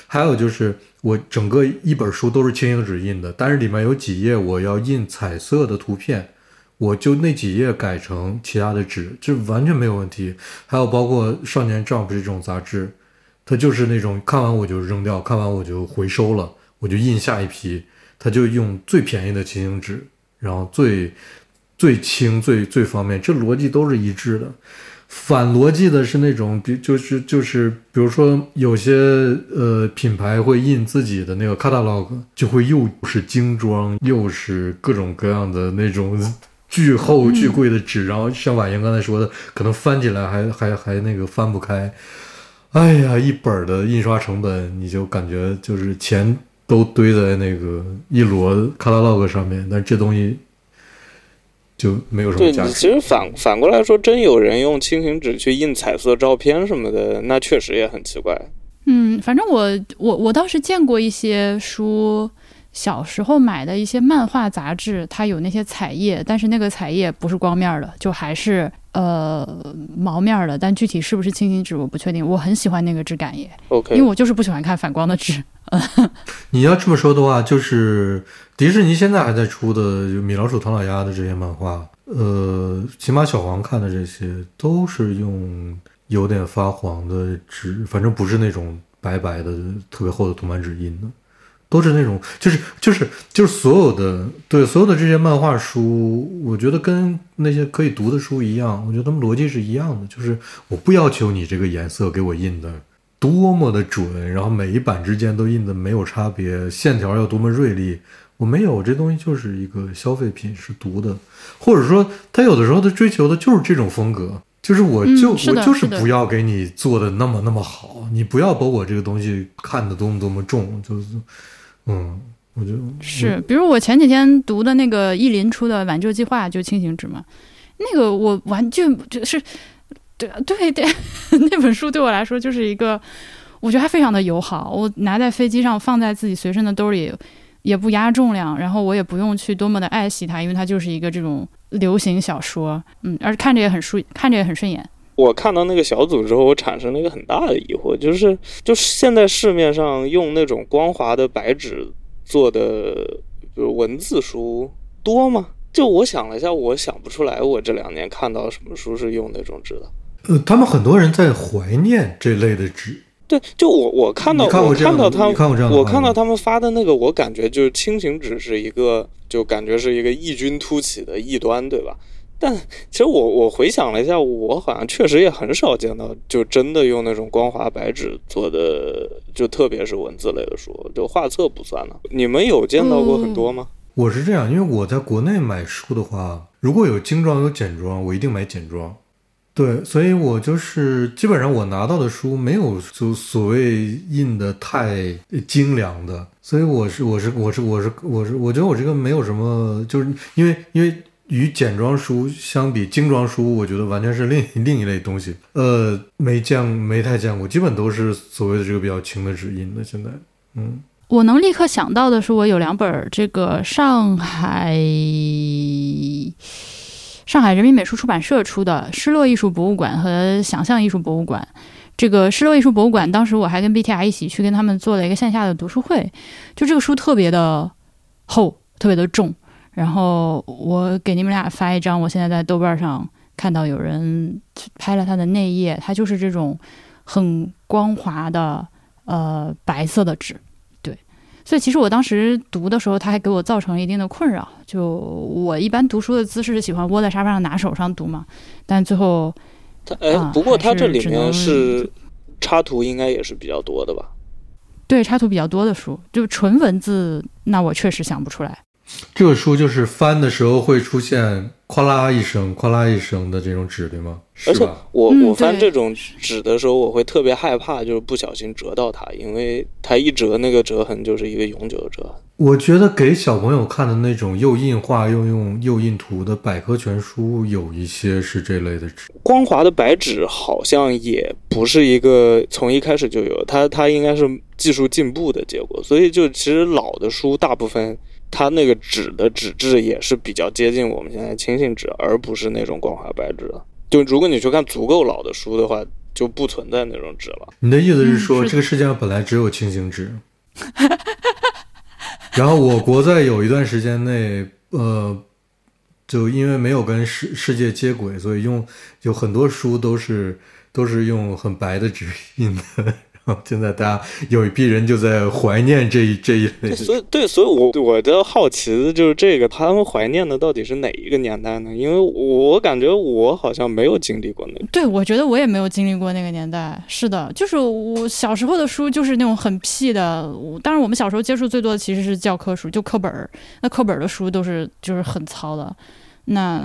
还有就是我整个一本书都是轻型纸印的，但是里面有几页我要印彩色的图片。我就那几页改成其他的纸，这完全没有问题。还有包括《少年 Jump》这种杂志，它就是那种看完我就扔掉，看完我就回收了，我就印下一批。它就用最便宜的轻型纸，然后最最轻、最最方便，这逻辑都是一致的。反逻辑的是那种，比就是就是，比如说有些呃品牌会印自己的那个 catalog，就会又是精装，又是各种各样的那种 巨厚巨贵的纸，然后像婉莹刚才说的，可能翻起来还还还那个翻不开。哎呀，一本儿的印刷成本，你就感觉就是钱都堆在那个一摞 catalog 上面，但这东西就没有什么对，价值。你其实反反过来说，真有人用轻型纸去印彩色照片什么的，那确实也很奇怪。嗯，反正我我我倒是见过一些书，小时候买的一些漫画杂志，它有那些彩页，但是那个彩页不是光面的，就还是呃毛面的。但具体是不是轻型纸，我不确定。我很喜欢那个质感耶，OK，因为我就是不喜欢看反光的纸。你要这么说的话，就是迪士尼现在还在出的米老鼠、唐老鸭的这些漫画，呃，起码小黄看的这些都是用有点发黄的纸，反正不是那种白白的特别厚的铜版纸印的，都是那种就是就是就是所有的对所有的这些漫画书，我觉得跟那些可以读的书一样，我觉得他们逻辑是一样的，就是我不要求你这个颜色给我印的。多么的准，然后每一版之间都印的没有差别，线条要多么锐利，我没有，这东西就是一个消费品，是读的，或者说他有的时候他追求的就是这种风格，就是我就、我就是不要给你做的那么那么好，你不要把我这个东西看得多么多么重，就是，嗯，我就嗯是，比如我前几天读的那个意林出的《挽救计划》，就轻型纸嘛，那个我完全就是，对对对，那本书对我来说就是一个，我觉得它非常的友好，我拿在飞机上放在自己随身的兜里，也不压重量，然后我也不用去多么的爱惜它，因为它就是一个这种流行小说，嗯，而且看着也很顺，看着也很顺眼。我看到那个小组之后，我产生了一个很大的疑惑，就是就是现在市面上用那种光滑的白纸做的，比如文字书多吗？就我想了一下，我想不出来，我这两年看到什么书是用那种纸的。呃，他们很多人在怀念这类的纸，对，就我我看到看我看到他们我看到他们发的那个，我感觉就是轻型纸是一个，就感觉是一个异军突起的异端，对吧？但其实我我回想了一下，我好像确实也很少见到，就真的用那种光滑白纸做的，就特别是文字类的书，就画册不算了。你们有见到过很多吗？我是这样，因为我在国内买书的话，如果有精装有简装，我一定买简装。对，所以我就是基本上我拿到的书没有就所谓印的太精良的，所以我是我是我是我是我是我觉得我这个没有什么，就是因为因为与简装书相比，精装书我觉得完全是另另一类东西。呃，没见没太见过，基本都是所谓的这个比较轻的纸印的。现在，嗯。我能立刻想到的是，我有两本这个上海上海人民美术出版社出的《失落艺术博物馆》和《想象艺术博物馆》。这个失落艺术博物馆，当时我还跟 BTR 一起去跟他们做了一个线下的读书会。就这个书特别的厚，特别的重。然后我给你们俩发一张，我现在在豆瓣上看到有人拍了它的内页，它就是这种很光滑的呃白色的纸。对所以其实我当时读的时候，它还给我造成了一定的困扰。就我一般读书的姿势是喜欢窝在沙发上拿手上读嘛，但最后它哎啊，不过它这里面是插图，应该也是比较多的吧？对插图比较多的书，就纯文字，那我确实想不出来。这个书就是翻的时候会出现哗啦一声、哗啦一声的这种纸，对吗？而且？我嗯我翻这种纸的时候，我会特别害怕，就是不小心折到它，因为它一折，那个折痕就是一个永久的折痕。我觉得给小朋友看的那种又印画又用又印图的百科全书，有一些是这类的纸。光滑的白纸好像也不是一个从一开始就有，它它应该是技术进步的结果。所以就其实老的书大部分它那个纸的纸质也是比较接近我们现在轻型纸，而不是那种光滑白纸的。就如果你去看足够老的书的话，就不存在那种纸了。你的意思是说，嗯是这个世界上本来只有轻型纸，然后我国在有一段时间内，呃，就因为没有跟世世界接轨，所以用有很多书都是都是用很白的纸印的。现在大家有一批人就在怀念这一这一类所以对，所以我我的好奇的就是这个，他们怀念的到底是哪一个年代呢？因为我感觉我好像没有经历过那个。对，我觉得我也没有经历过那个年代。是的，就是我小时候的书就是那种很屁的。我当然，我们小时候接触最多的其实是教科书，就课本儿。那课本儿的书都是就是很糙的。那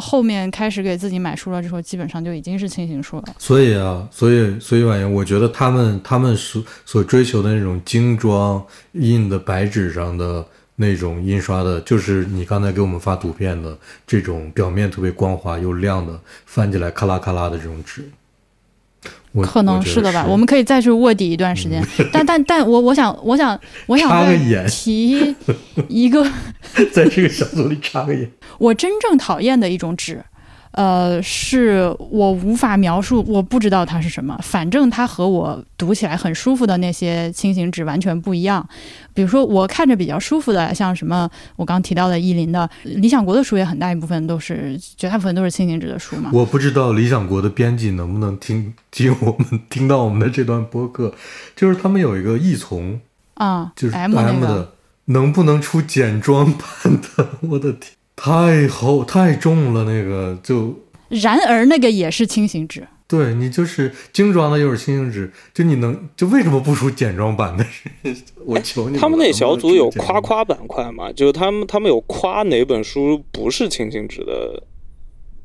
后面开始给自己买书了之后，基本上就已经是轻型书了。所以啊，所以所以婉莹，我觉得他们他们所所追求的那种精装印的白纸上的那种印刷的，就是你刚才给我们发图片的这种表面特别光滑又亮的，翻起来咔啦咔啦的这种纸。我可能是的吧，我们可以再去卧底一段时间。但但但我我想我想 我想提一个 在这个小组里插个眼。我真正讨厌的一种纸，呃，是我无法描述，我不知道它是什么。反正它和我读起来很舒服的那些轻型纸完全不一样。比如说，我看着比较舒服的，像什么我刚提到的意林的、理想国的书，也很大一部分都是，绝大部分都是轻型纸的书嘛。我不知道理想国的编辑能不能听听我们听到我们的这段播客，就是他们有一个译从，啊，就是 M 那个的，能不能出简装版的？我的天，太厚太重了，那个就然而那个也是轻型纸。对你就是精装的又是轻型纸，就你能就为什么不出简装版的？我求你，他们那小组有夸夸。板块嘛？就是他们他们有夸哪本书不是轻型纸的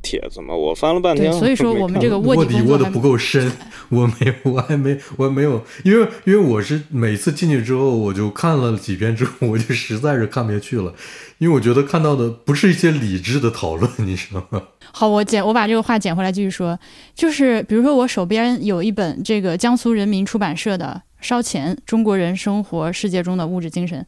帖子吗？我翻了半天，所以说我们这个卧卧底卧的不够深，我没有，我还没，我还没有，因为因为我是每次进去之后，我就看了几遍之后，我就实在是看不下去了，因为我觉得看到的不是一些理智的讨论，你知道吗？好，我捡我把这个话捡回来继续说，就是比如说我手边有一本这个江苏人民出版社的《烧钱：中国人生活世界中的物质精神》，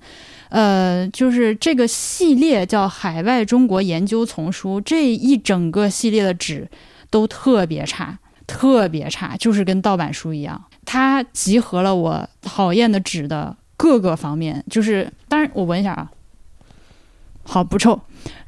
呃，就是这个系列叫《海外中国研究丛书》，这一整个系列的纸都特别差，特别差，就是跟盗版书一样。它集合了我讨厌的纸的各个方面，就是当然我闻一下啊，好不臭，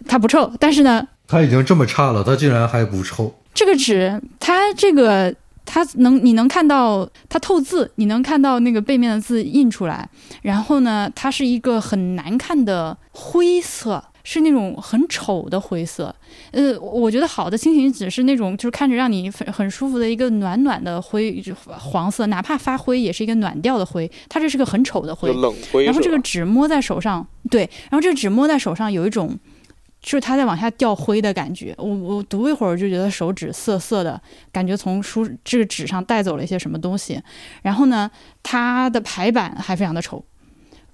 它不臭，但是呢。它已经这么差了，它竟然还不臭。这个纸，它这个它能你能看到它透字，你能看到那个背面的字印出来。然后呢，它是一个很难看的灰色，是那种很丑的灰色。呃，我觉得好的轻型纸是那种就是看着让你很很舒服的一个暖暖的灰黄色，哪怕发灰也是一个暖调的灰。它这是个很丑的灰，冷灰。然后这个纸摸在手上，对，然后这个纸摸在手上有一种。就是它在往下掉灰的感觉，我我读一会儿就觉得手指涩涩的，感觉从书这个纸上带走了一些什么东西。然后呢，它的排版还非常的丑。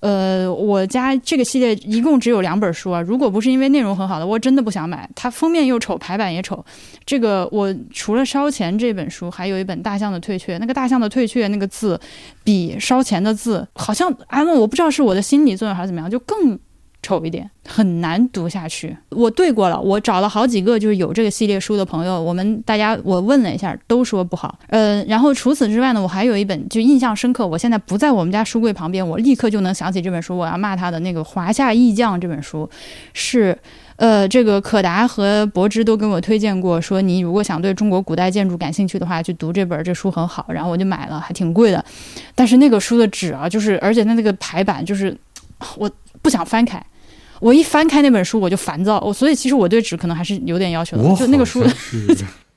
呃，我家这个系列一共只有两本书啊，如果不是因为内容很好的，我真的不想买。它封面又丑，排版也丑。这个我除了烧钱这本书，还有一本大象的退却。那个大象的退却那个字，比烧钱的字好像哎，我不知道是我的心理作用还是怎么样，就更。丑一点，很难读下去。我对过了，我找了好几个就是有这个系列书的朋友，我们大家我问了一下，都说不好。呃，然后除此之外呢，我还有一本就印象深刻，我现在不在我们家书柜旁边，我立刻就能想起这本书，我要骂他的那个《华夏义将》这本书，是呃，这个可达和柏芝都跟我推荐过，说你如果想对中国古代建筑感兴趣的话，去读这本，这书很好。然后我就买了，还挺贵的。但是那个书的纸啊，就是而且它那个排版，就是我不想翻开。我一翻开那本书，我就烦躁。我所以其实我对纸可能还是有点要求的。就那个书是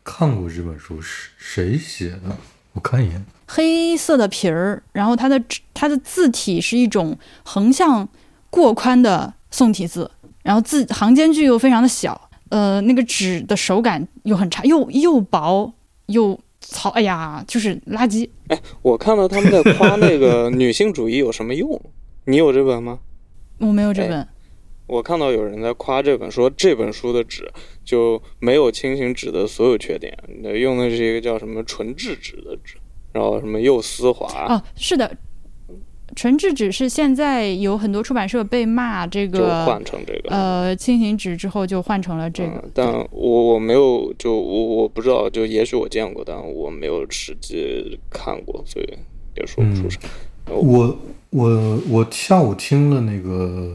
看过这本书是谁写的？我看一眼。黑色的皮儿，然后它的它的字体是一种横向过宽的宋体字，然后字行间距又非常的小。呃，那个纸的手感又很差，又又薄又糙。哎呀，就是垃圾。哎，我看到他们在夸那个女性主义有什么用？你有这本吗？我没有这本。我看到有人在夸这本，说这本书的纸就没有轻型纸的所有缺点，用的是一个叫什么纯质纸的纸，然后什么又丝滑。啊，是的，纯质纸是现在有很多出版社被骂这个换成这个呃轻型纸之后就换成了这个，但我我没有就我我不知道，就也许我见过，但我没有实际看过，所以也说不出啥。我我我下午听了那个。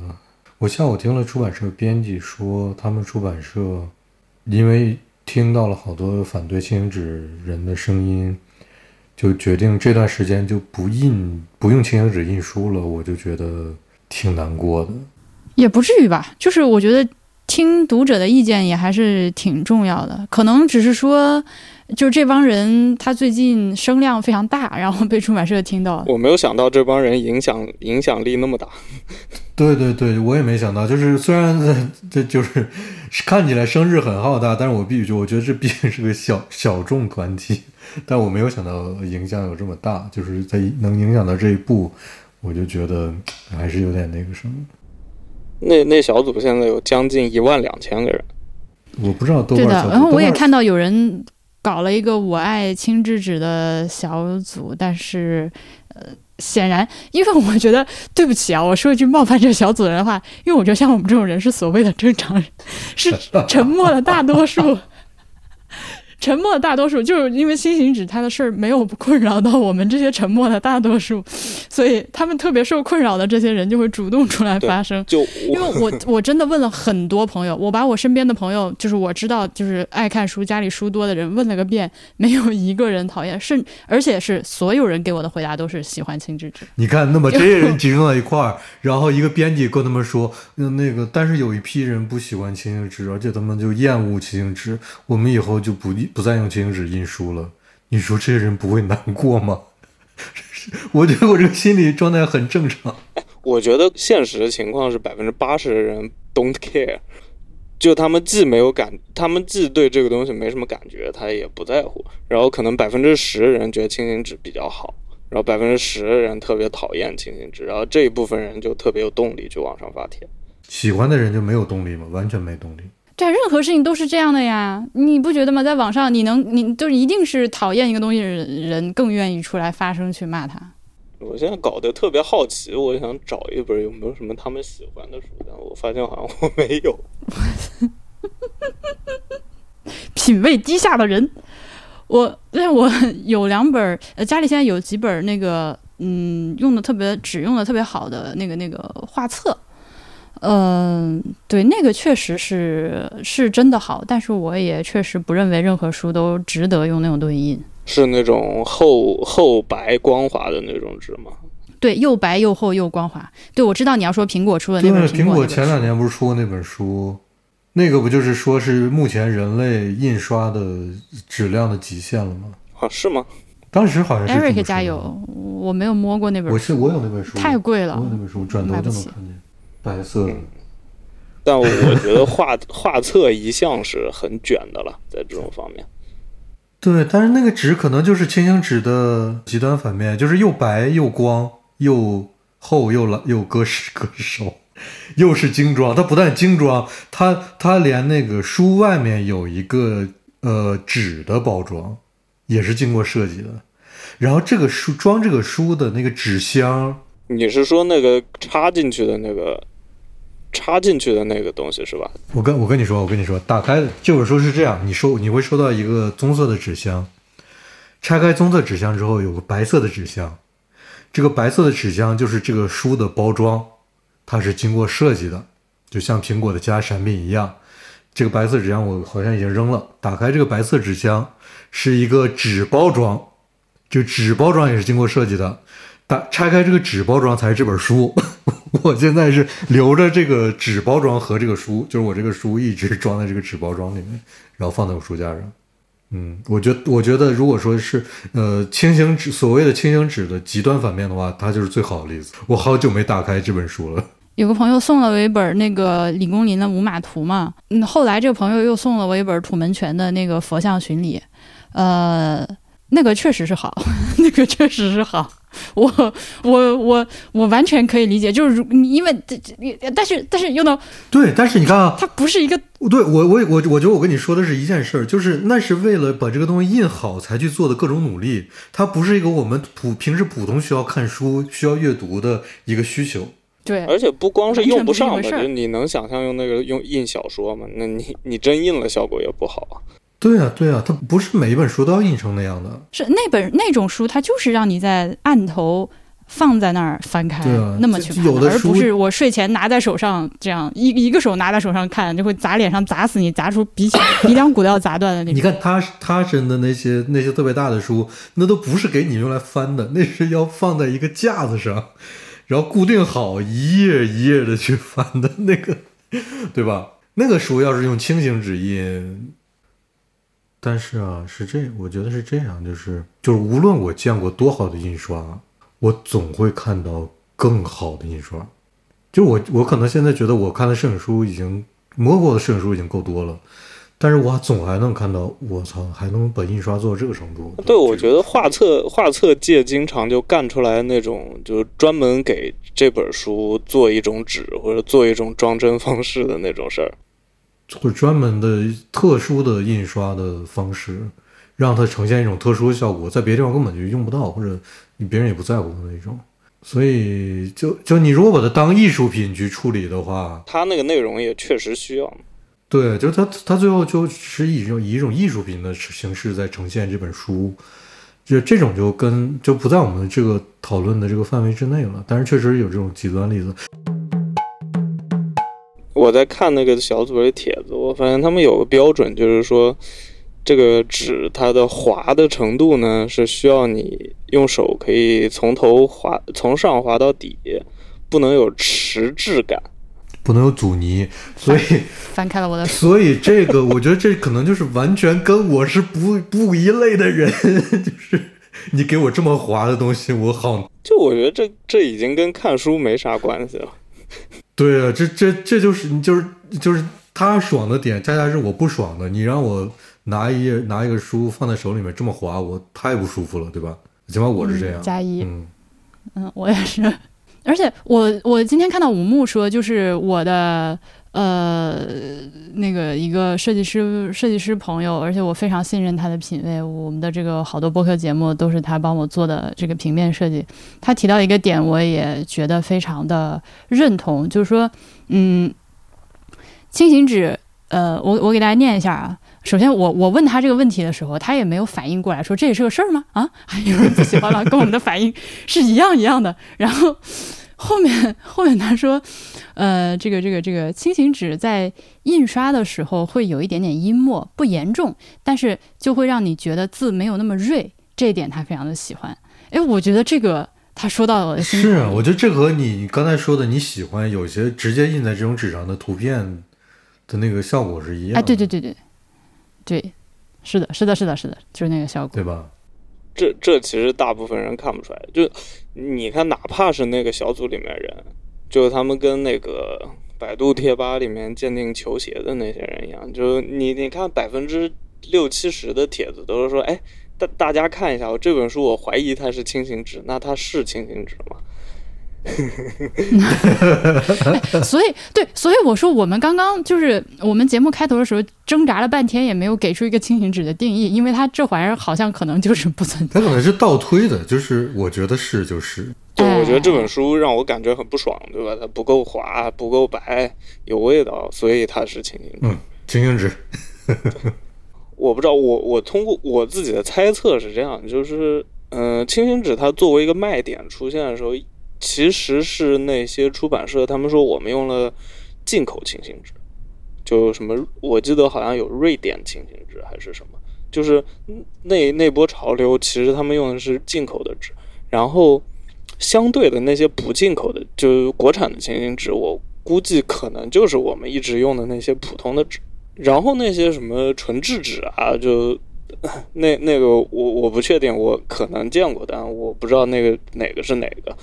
我下午听了出版社编辑说，他们出版社因为听到了好多反对轻型纸人的声音，就决定这段时间就不印不用轻型纸印书了。我就觉得挺难过的，也不至于吧。就是我觉得听读者的意见也还是挺重要的，可能只是说。就是这帮人，他最近声量非常大，然后被出版社听到。我没有想到这帮人影响影响力那么大。对对对，我也没想到。就是虽然这就是看起来声势很浩大，但是我必须说，我觉得这毕竟是个小小众团体。但我没有想到影响有这么大，就是在能影响到这一步，我就觉得还是有点那个什么。那那小组现在有将近一万两千个人。我不知道豆瓣。对的，然后我也看到有人。搞了一个我爱青之子的小组，但是呃，显然，因为我觉得对不起啊，我说一句冒犯这个小组的人的话，因为我觉得像我们这种人是所谓的正常人，是 沉默的大多数。沉默的大多数，就是因为新型纸它的事儿没有困扰到我们这些沉默的大多数，所以他们特别受困扰的这些人就会主动出来发声。就因为我我真的问了很多朋友，我把我身边的朋友，就是我知道就是爱看书、家里书多的人问了个遍，没有一个人讨厌，甚而且是所有人给我的回答都是喜欢轻质纸。你看，那么这些人 集中到一块儿，然后一个编辑跟他们说，嗯，那个，但是有一批人不喜欢轻型纸，而且他们就厌恶轻型纸，我们以后就不不再用轻型纸印书了。你说这些人不会难过吗？我觉得我这个心理状态很正常。我觉得现实的情况是百分之八十的人 don't care，就他们既没有感，他们既对这个东西没什么感觉，他也不在乎。然后可能百分之十的人觉得轻型纸比较好，然后百分之十的人特别讨厌轻型纸，然后这一部分人就特别有动力去往上发帖。喜欢的人就没有动力吗？完全没动力。对，任何事情都是这样的呀，你不觉得吗？在网上，你能，你就一定是讨厌一个东西的人更愿意出来发声去骂他。我现在搞得特别好奇，我想找一本有没有什么他们喜欢的书，但我发现好像我没有。品味低下的人，我但我 有两本，呃，家里现在有几本那个，嗯，用的特别只用的特别好的那个那个画册。嗯，对，那个确实是是真的好，但是我也确实不认为任何书都值得用那种对印。是那种厚厚白光滑的那种纸吗？对，又白又厚又光滑。对，我知道你要说苹果出的那本苹果前两年不是出过那本书，那个不就是说是目前人类印刷的质量的极限了吗？啊，是吗？当时好像是。Eric 加油！我没有摸过那本书。我是我有那本书，太贵了。我有那本书，转头就能看见。白色，但我觉得画画册一向是很卷的了，在这种方面。对，但是那个纸可能就是轻型纸的极端反面，就是又白又光又厚又老又割湿割手，又是精装。它不但精装，它它连那个书外面有一个呃纸的包装，也是经过设计的。然后这个书装这个书的那个纸箱，你是说那个插进去的那个？插进去的那个东西是吧？我跟我跟你说，我跟你说，打开这本书是这样，你收你会收到一个棕色的纸箱，拆开棕色纸箱之后有个白色的纸箱，这个白色的纸箱就是这个书的包装，它是经过设计的，就像苹果的其他产品一样。这个白色纸箱我好像已经扔了，打开这个白色纸箱是一个纸包装，就纸包装也是经过设计的。打拆开这个纸包装才是这本书，我现在是留着这个纸包装和这个书，就是我这个书一直装在这个纸包装里面，然后放在我书架上。嗯，我觉我觉得如果说是呃轻型纸所谓的轻型纸的极端反面的话，它就是最好的例子。我好久没打开这本书了。有个朋友送了我一本那个李公麟的《五马图》嘛，嗯，后来这个朋友又送了我一本土门泉的那个《佛像巡礼》，呃，那个确实是好，那个确实是好。我我我我完全可以理解，就是如你因为这这，但是但是又能对，但是你看啊，它不是一个对我我我我觉得我跟你说的是一件事儿，就是那是为了把这个东西印好才去做的各种努力，它不是一个我们普平时普通需要看书需要阅读的一个需求。对，而且不光是用不上嘛，就你能想象用那个用印小说吗？那你你真印了，效果也不好啊。对啊，对啊，它不是每一本书都要印成那样的。是那本那种书，它就是让你在案头放在那儿翻开，那么去看，而不是我睡前拿在手上这样一一个手拿在手上看，就会砸脸上砸死你，砸出鼻鼻梁骨都要砸断的那种。你看他他真的那些那些特别大的书，那都不是给你用来翻的，那是要放在一个架子上，然后固定好一页一页的去翻的那个，对吧？那个书要是用轻型纸印。但是啊，是这，我觉得是这样，就是就是，无论我见过多好的印刷，我总会看到更好的印刷。就我，我可能现在觉得我看的摄影书已经摸过的摄影书已经够多了，但是我总还能看到，我操，还能把印刷做到这个程度。对，我觉得画册画册界经常就干出来那种，就是专门给这本书做一种纸或者做一种装帧方式的那种事儿。或者专门的特殊的印刷的方式，让它呈现一种特殊的效果，在别的地方根本就用不到，或者你别人也不在乎的那种。所以，就就你如果把它当艺术品去处理的话，它那个内容也确实需要。对，就是它它最后就是以一种以一种艺术品的形式在呈现这本书，就这种就跟就不在我们这个讨论的这个范围之内了。但是确实有这种极端例子。我在看那个小组的帖子，我发现他们有个标准，就是说。这个纸它的滑的程度呢，是需要你用手可以从头滑从上滑到底，不能有迟滞感，不能有阻尼。所以 翻开了我的，所以这个我觉得这可能就是完全跟我是不不一类的人，就是你给我这么滑的东西，我好就我觉得这这已经跟看书没啥关系了。对啊，这这这就是就是就是他爽的点，恰恰是我不爽的。你让我。拿一页拿一个书放在手里面这么滑，我太不舒服了，对吧？起码我是这样。加一，嗯嗯，我也是。而且我我今天看到武木说，就是我的呃那个一个设计师设计师朋友，而且我非常信任他的品味。我们的这个好多播客节目都是他帮我做的这个平面设计。他提到一个点，我也觉得非常的认同，就是说，嗯，轻型纸，呃，我我给大家念一下啊。首先，我我问他这个问题的时候，他也没有反应过来，说这也是个事儿吗？啊，有人不喜欢了，跟我们的反应是一样一样的。然后后面 后面他说，呃，这个这个这个轻型纸在印刷的时候会有一点点阴墨，不严重，但是就会让你觉得字没有那么锐，这一点他非常的喜欢。哎，我觉得这个他说到了，是啊，我觉得这和你刚才说的你喜欢有些直接印在这种纸上的图片的那个效果是一样。哎，对对对对。对，是的，是的，是的，是的，就是那个效果，对吧？这这其实大部分人看不出来。就你看，哪怕是那个小组里面人，就他们跟那个百度贴吧里面鉴定球鞋的那些人一样，就你你看百分之六七十的帖子都是说，哎，大大家看一下，我这本书我怀疑它是轻型纸，那它是轻型纸吗？所以，对，所以我说，我们刚刚就是我们节目开头的时候挣扎了半天，也没有给出一个轻型纸的定义，因为它这玩意儿好像可能就是不存在。它可能是倒推的，就是我觉得是就是。对，我觉得这本书让我感觉很不爽，对吧？它不够滑，不够白，有味道，所以它是轻型纸。嗯，轻型纸。我不知道，我我通过我自己的猜测是这样，就是嗯，轻型纸它作为一个卖点出现的时候。其实是那些出版社，他们说我们用了进口轻型纸，就什么，我记得好像有瑞典轻型纸还是什么，就是那那波潮流，其实他们用的是进口的纸，然后相对的那些不进口的，就国产的轻型纸，我估计可能就是我们一直用的那些普通的纸，然后那些什么纯质纸啊，就那那个我我不确定，我可能见过，但我不知道那个哪个是哪个。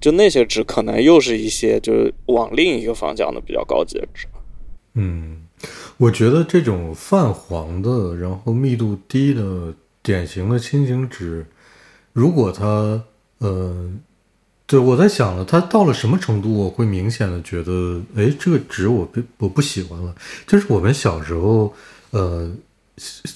就那些纸，可能又是一些就是往另一个方向的比较高级的纸。嗯，我觉得这种泛黄的，然后密度低的典型的轻型纸，如果它，呃，对我在想了，它到了什么程度，我会明显的觉得，哎，这个纸我不我不喜欢了。就是我们小时候，呃，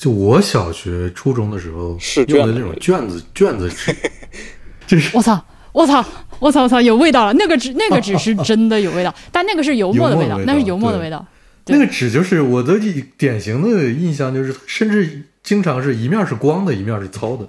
就我小学初中的时候用的那种卷子卷子纸，就是我操。我操！我操！我操！有味道了，那个纸，那个纸是真的有味道，但那个是油墨的味道，那是油墨的味道。那个纸就是我的典型的印象，就是甚至经常是一面是光的，一面是糙的。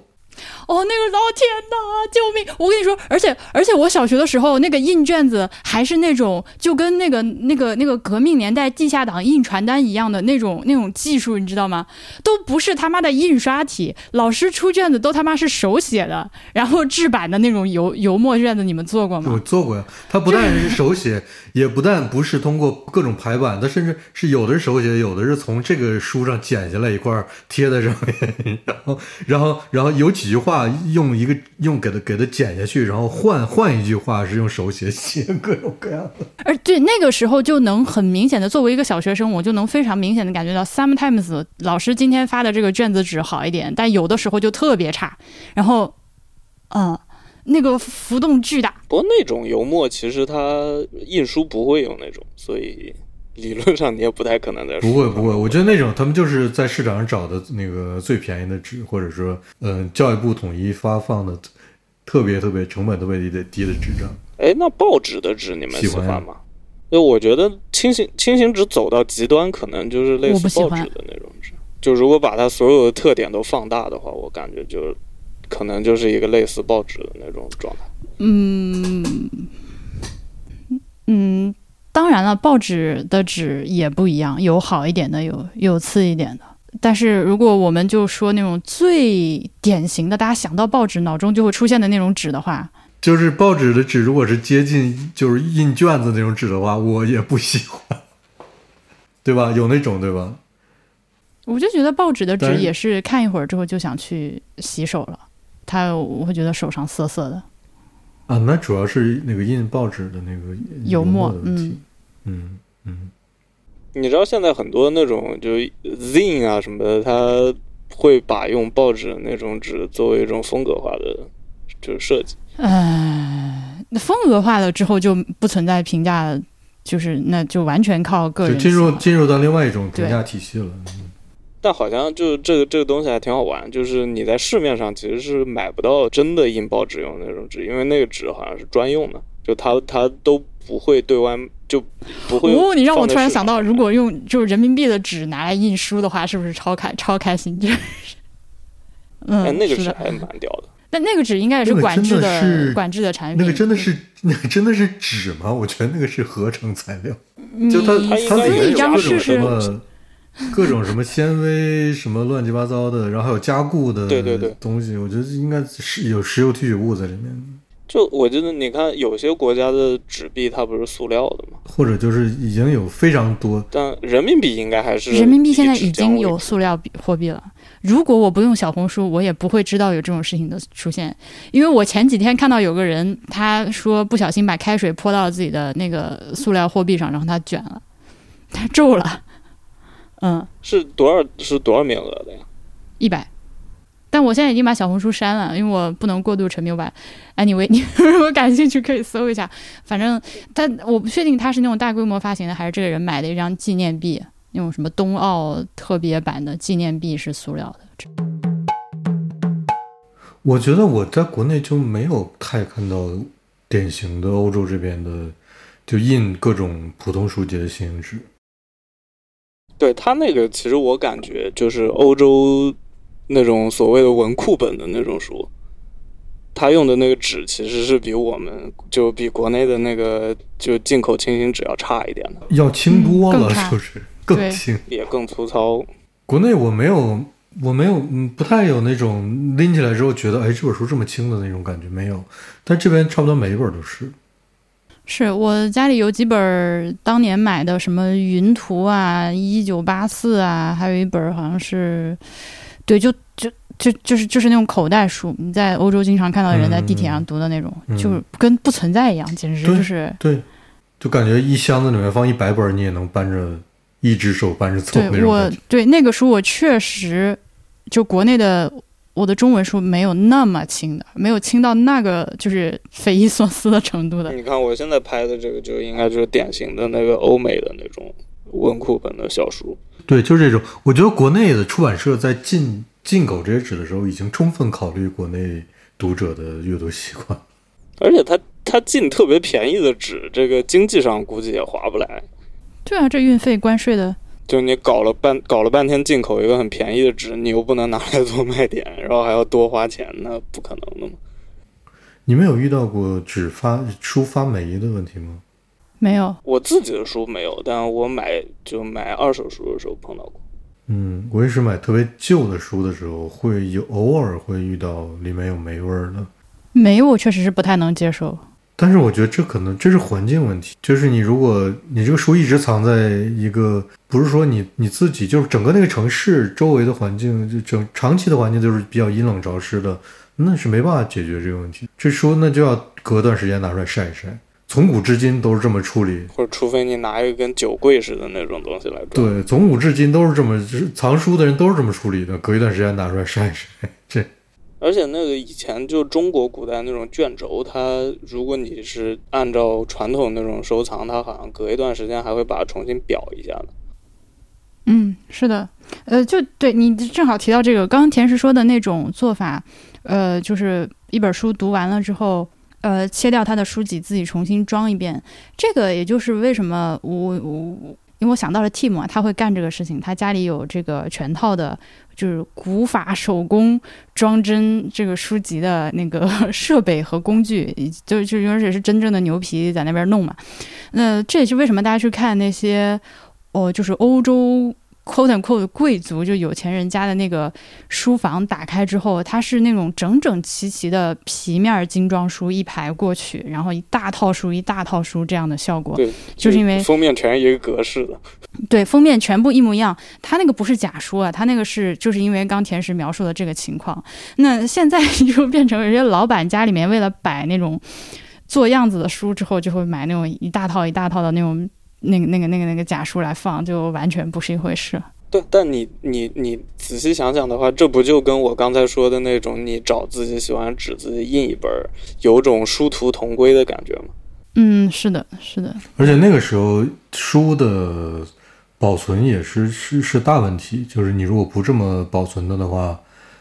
哦，那个老天呐，救命！我跟你说，而且而且，我小学的时候那个印卷子还是那种就跟那个那个那个革命年代地下党印传单一样的那种那种技术，你知道吗？都不是他妈的印刷体，老师出卷子都他妈是手写的，然后制版的那种油油墨卷子，你们做过吗？我做过呀，他不但是手写，也不但不是通过各种排版，他甚至是有的是手写，有的是从这个书上剪下来一块贴在上面，然后然后然后有几句话。用一个用给它给它剪下去，然后换换一句话是用手写写各种各样的。而对那个时候就能很明显的，作为一个小学生，我就能非常明显的感觉到，sometimes 老师今天发的这个卷子纸好一点，但有的时候就特别差。然后，嗯，那个浮动巨大。不过那种油墨其实它印书不会有那种，所以理论上你也不太可能在不会不会，我觉得那种他们就是在市场上找的那个最便宜的纸，或者说嗯、呃教育部统一发放的特别特别成本特别低的低的纸张。哎，那报纸的纸你们喜欢吗？因为我觉得轻型轻型纸走到极端，可能就是类似报纸的那种纸。就如果把它所有的特点都放大的话，我感觉就可能就是一个类似报纸的那种状态。嗯嗯，当然了，报纸的纸也不一样，有好一点的，有有次一点的。但是如果我们就说那种最典型的，大家想到报纸脑中就会出现的那种纸的话，就是报纸的纸，如果是接近就是印卷子那种纸的话，我也不喜欢，对吧？有那种对吧？我就觉得报纸的纸也是看一会儿之后就想去洗手了，它我会觉得手上涩涩的。啊，那主要是那个印报纸的那个油墨的问题。嗯嗯嗯，你知道现在很多那种就 zine 啊什么的，它会把用报纸那种纸作为一种风格化的就是设计。呃，那风格化了之后就不存在评价，就是那就完全靠个人就。进入进入到另外一种评价体系了。但好像就这个这个东西还挺好玩，就是你在市面上其实是买不到真的印报纸用的那种纸，因为那个纸好像是专用的，就它它都不会对外就不会。哦，你让我突然想到，如果用就是人民币的纸拿来印书的话，是不是超开超开心？就是，嗯，哎，那个是的。纸还蛮屌的。但那个纸应该也是管制的是管制的产品。那个真的是那个真的是纸吗？我觉得那个是合成材料，就它它应它里面该是有各种什张试试。么各种什么纤维什么乱七八糟的，然后还有加固的对对对东西，我觉得应该是有石油提取物在里面，就我觉得，你看有些国家的纸币它不是塑料的吗，或者就是已经有非常多但人民币应该还是人民币现在已经有塑料币货币了。如果我不用小红书，我也不会知道有这种事情的出现。因为我前几天看到有个人，他说不小心把开水泼到了自己的那个塑料货币上，然后他卷了，他皱了，嗯，是多少是多少名额的呀？一百。但我现在已经把小红书删了，因为我不能过度沉迷。我把 anyway，你 如果感兴趣可以搜一下。反正，他我不确定他是那种大规模发行的，还是这个人买的一张纪念币，那种什么冬奥特别版的纪念币是塑料的。我觉得我在国内就没有太看到典型的欧洲这边的，就印各种普通书籍的新型纸。对他那个，其实我感觉就是欧洲那种所谓的文库本的那种书，他用的那个纸其实是比我们就比国内的那个就进口轻型纸要差一点的，要轻多了，就是更轻。也更粗糙。国内我没有，我没有，嗯，不太有那种拎起来之后觉得，哎，这本书这么轻的那种感觉没有。但这边差不多每一本都是。是我家里有几本当年买的，什么《云图》啊，《一九八四》啊，还有一本好像是，对，就就就就是就是那种口袋书，你在欧洲经常看到人在地铁上读的那种，嗯就是跟不存在一样，简直就是对，就感觉一箱子里面放一百本，你也能搬着一只手搬着走那对我。对那个书，我确实就国内的我的中文书没有那么轻的，没有轻到那个就是匪夷所思的程度的。你看我现在拍的这个，就应该就是典型的那个欧美的那种文库本的小书。对，就是这种。我觉得国内的出版社在进进口这些纸的时候，已经充分考虑国内读者的阅读习惯。而且他他进特别便宜的纸，这个经济上估计也划不来。对啊，这运费关税的，就你搞了半搞了半天进口一个很便宜的纸，你又不能拿来做卖点，然后还要多花钱，那不可能的嘛。你们有遇到过纸发书发霉的问题吗？没有。我自己的书没有，但我买就买二手书的时候碰到过。嗯，我也是买特别旧的书的时候，会有偶尔会遇到里面有霉味儿的。霉，我确实是不太能接受。但是我觉得这可能这是环境问题，就是你如果你这个书一直藏在一个不是说你你自己就是整个那个城市周围的环境，就整长期的环境都是比较阴冷潮湿的，那是没办法解决这个问题。这书那就要隔段时间拿出来晒一晒，从古至今都是这么处理。或者除非你拿一个跟酒柜似的那种东西来装。对，从古至今都是这么，就是藏书的人都是这么处理的，隔一段时间拿出来晒一晒。这而且那个以前就中国古代那种卷轴，它如果你是按照传统那种收藏，它好像隔一段时间还会把它重新裱一下的。嗯，是的，呃，就对你正好提到这个，刚刚田石说的那种做法，呃，就是一本书读完了之后，呃，切掉他的书籍，自己重新装一遍。这个也就是为什么我我因为我想到了 Tim 啊，他会干这个事情，他家里有这个全套的，就是古法手工装帧这个书籍的那个 设备和工具，就就而且是真正的牛皮在那边弄嘛。那这也是为什么大家去看那些。哦，就是欧洲 quote unquote 贵族，就有钱人家的那个书房，打开之后，它是那种整整齐齐的皮面精装书一排过去，然后一大套书一大套书这样的效果。对，就是因为封面全是一个格式的。对，封面全部一模一样。它那个不是假书啊，它那个是就是因为刚田石描述的这个情况。那现在 就变成有些老板家里面为了摆那种做样子的书，之后就会买那种一大套一大套的那种。那个、那个、那个、那个假书来放，就完全不是一回事。对，但你、你、你仔细想想的话，这不就跟我刚才说的那种，你找自己喜欢纸，自己印一本，有种殊途同归的感觉吗？嗯，是的，是的。而且那个时候书的保存也是是是大问题，就是你如果不这么保存的的话，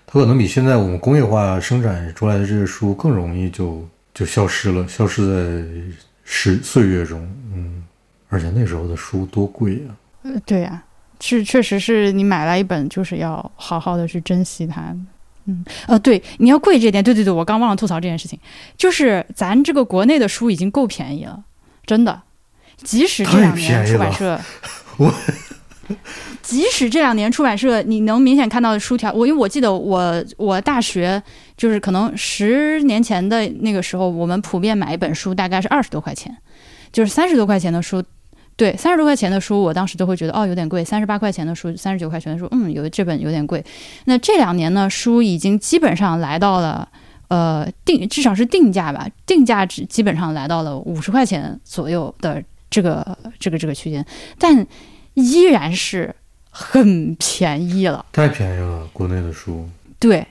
它可能比现在我们工业化生产出来的这些书更容易就就消失了，消失在时岁月中。嗯。而且那时候的书多贵呀！呃，对呀，是确实是你买来一本，就是要好好的去珍惜它。嗯，呃，对，你要贵这点，对对对，我刚忘了吐槽这件事情，就是咱这个国内的书已经够便宜了，真的。即使这两年出版社，我，即使这两年出版社，你能明显看到的书条，我因为我记得我我大学就是可能十年前的那个时候，我们普遍买一本书大概是二十多块钱，就是三十多块钱的书。对，三十多块钱的书，我当时都会觉得哦有点贵。三十八块钱的书，三十九块钱的书，嗯，有这本有点贵。那这两年呢，书已经基本上来到了呃定，至少是定价吧，定价值基本上来到了五十块钱左右的这个这个这个区间，但依然是很便宜了。太便宜了，国内的书。对。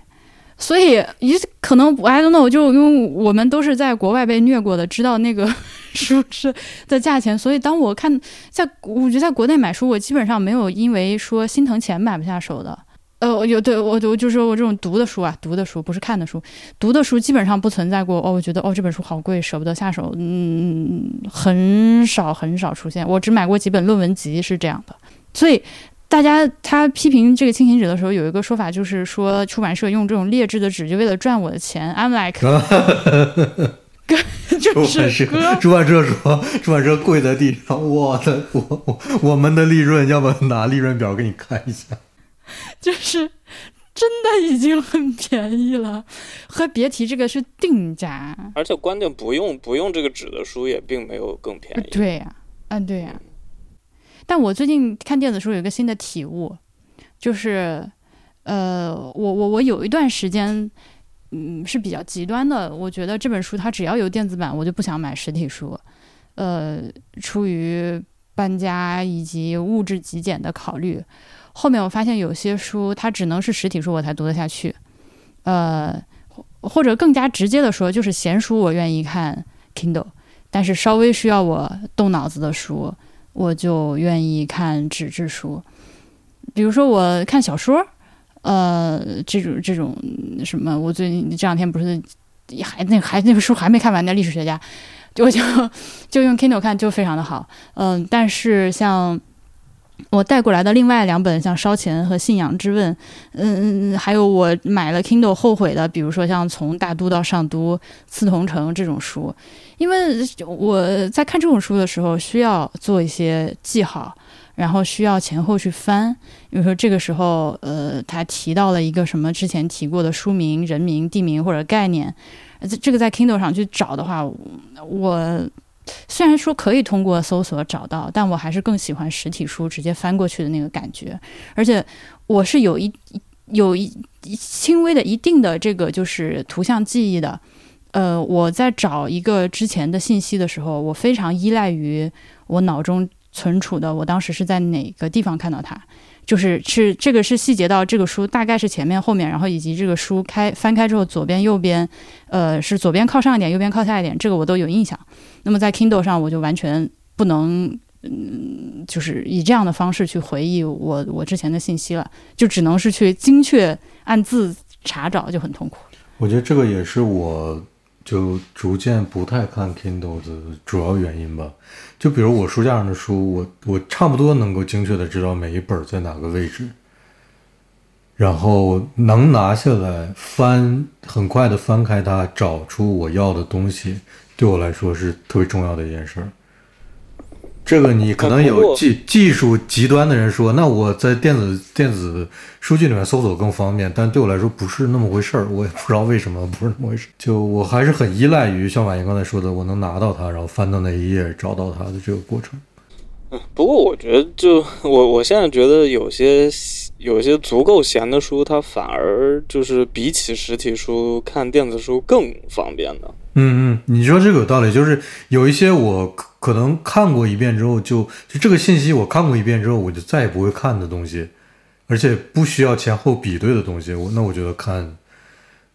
所以，一可能 I don't know，就因为我们都是在国外被虐过的，知道那个 书是的价钱。所以，当我看在，我觉得在国内买书，我基本上没有因为说心疼钱买不下手的。呃，有对我，我就是我这种读的书啊，读的书不是看的书，读的书基本上不存在过。哦，我觉得哦这本书好贵，舍不得下手。嗯，很少很少出现。我只买过几本论文集是这样的。所以。大家他批评这个轻型纸的时候，有一个说法，就是说出版社用这种劣质的纸，就为了赚我的钱。I'm like，哥，就是哥，出版社说，出版社跪在地上，我的，我我我们的利润，要不拿利润表给你看一下？就是真的已经很便宜了，和别提这个是定价，而且关键不用不用这个纸的书也并没有更便宜。对呀，嗯，对呀。但我最近看电子书有一个新的体悟，就是，呃，我我我有一段时间，嗯，是比较极端的。我觉得这本书它只要有电子版，我就不想买实体书，呃，出于搬家以及物质极简的考虑。后面我发现有些书它只能是实体书我才读得下去，呃，或者更加直接的说，就是闲书我愿意看 Kindle，但是稍微需要我动脑子的书。我就愿意看纸质书，比如说我看小说，呃，这种这种什么，我最近这两天不是还那还那个书还没看完的历史学家，就 就就用 Kindle 看就非常的好，嗯，但是像。我带过来的另外两本，像《烧钱》和《信仰之问》，嗯嗯，还有我买了 Kindle 后悔的，比如说像《从大都到上都》《刺桐城》这种书，因为我在看这种书的时候需要做一些记号，然后需要前后去翻。比如说这个时候，呃，他提到了一个什么之前提过的书名、人名、地名或者概念，这个在 Kindle 上去找的话，我。虽然说可以通过搜索找到，但我还是更喜欢实体书直接翻过去的那个感觉。而且我是有一有一轻微的一定的这个就是图像记忆的。呃，我在找一个之前的信息的时候，我非常依赖于我脑中存储的我当时是在哪个地方看到它。就是是这个是细节到这个书大概是前面后面，然后以及这个书开翻开之后左边右边，呃是左边靠上一点，右边靠下一点，这个我都有印象。那么在 Kindle 上我就完全不能，嗯，就是以这样的方式去回忆我我之前的信息了，就只能是去精确按字查找，就很痛苦。我觉得这个也是我就逐渐不太看 Kindle 的主要原因吧。就比如我书架上的书，我我差不多能够精确的知道每一本在哪个位置，然后能拿下来翻，很快的翻开它，找出我要的东西，对我来说是特别重要的一件事儿。这个你可能有技技术极端的人说，那我在电子电子数据里面搜索更方便，但对我来说不是那么回事儿。我也不知道为什么不是那么回事。就我还是很依赖于像婉莹刚才说的，我能拿到它，然后翻到那一页找到它的这个过程。嗯，不过我觉得，就我我现在觉得有些有些足够闲的书，它反而就是比起实体书看电子书更方便的。嗯嗯，你说这个有道理，就是有一些我可能看过一遍之后，就就这个信息我看过一遍之后，我就再也不会看的东西，而且不需要前后比对的东西，我那我觉得看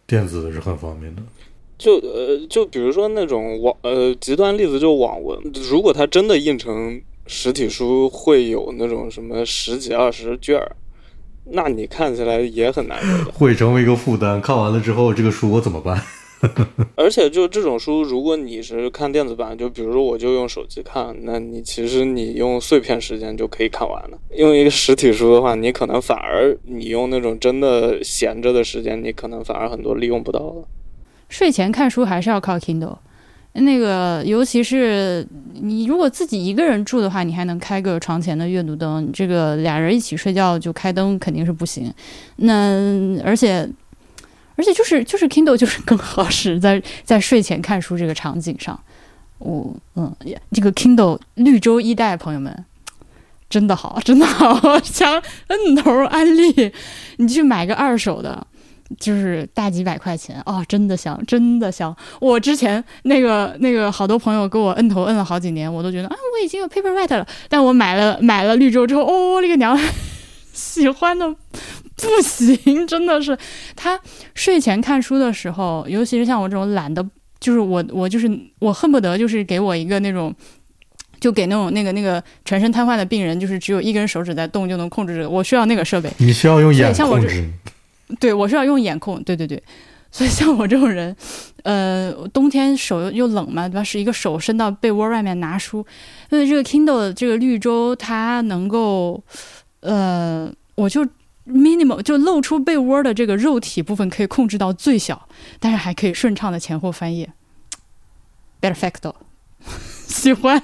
电子的是很方便的。就呃，就比如说那种网呃极端例子，就网文，如果它真的印成实体书，会有那种什么十几二十卷儿，那你看起来也很难受，会成为一个负担。看完了之后，这个书我怎么办？而且就这种书，如果你是看电子版，就比如说我就用手机看，那你其实你用碎片时间就可以看完了。用一个实体书的话，你可能反而你用那种真的闲着的时间，你可能反而很多利用不到了。睡前看书还是要靠 Kindle，那个尤其是你如果自己一个人住的话，你还能开个床前的阅读灯。这个俩人一起睡觉就开灯肯定是不行。那而且。而且就是就是 Kindle 就是更合适在在睡前看书这个场景上，我嗯，这个 Kindle 绿洲一代朋友们真的好，真的好，想摁头安利，你去买个二手的，就是大几百块钱哦，真的香，真的香。我之前那个那个好多朋友给我摁头摁了好几年，我都觉得啊，我已经有 Paperwhite 了，但我买了买了绿洲之后，哦，我个娘，喜欢的。不行，真的是，他睡前看书的时候，尤其是像我这种懒得，就是我我就是我恨不得就是给我一个那种，就给那种那个那个全身瘫痪的病人，就是只有一根手指在动就能控制这个，我需要那个设备。你需要用眼控制？对，我是要用眼控。对对对，所以像我这种人，呃，冬天手又冷嘛，对吧？是一个手伸到被窝外面拿书，因为这个 Kindle 这个绿洲它能够，呃，我就。Minimal 就露出被窝的这个肉体部分可以控制到最小，但是还可以顺畅的前后翻页，perfecto，喜欢。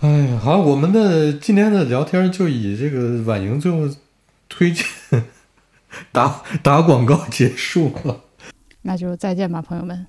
哎呀，好，我们的今天的聊天就以这个婉莹最后推荐 打打广告结束了，那就再见吧，朋友们。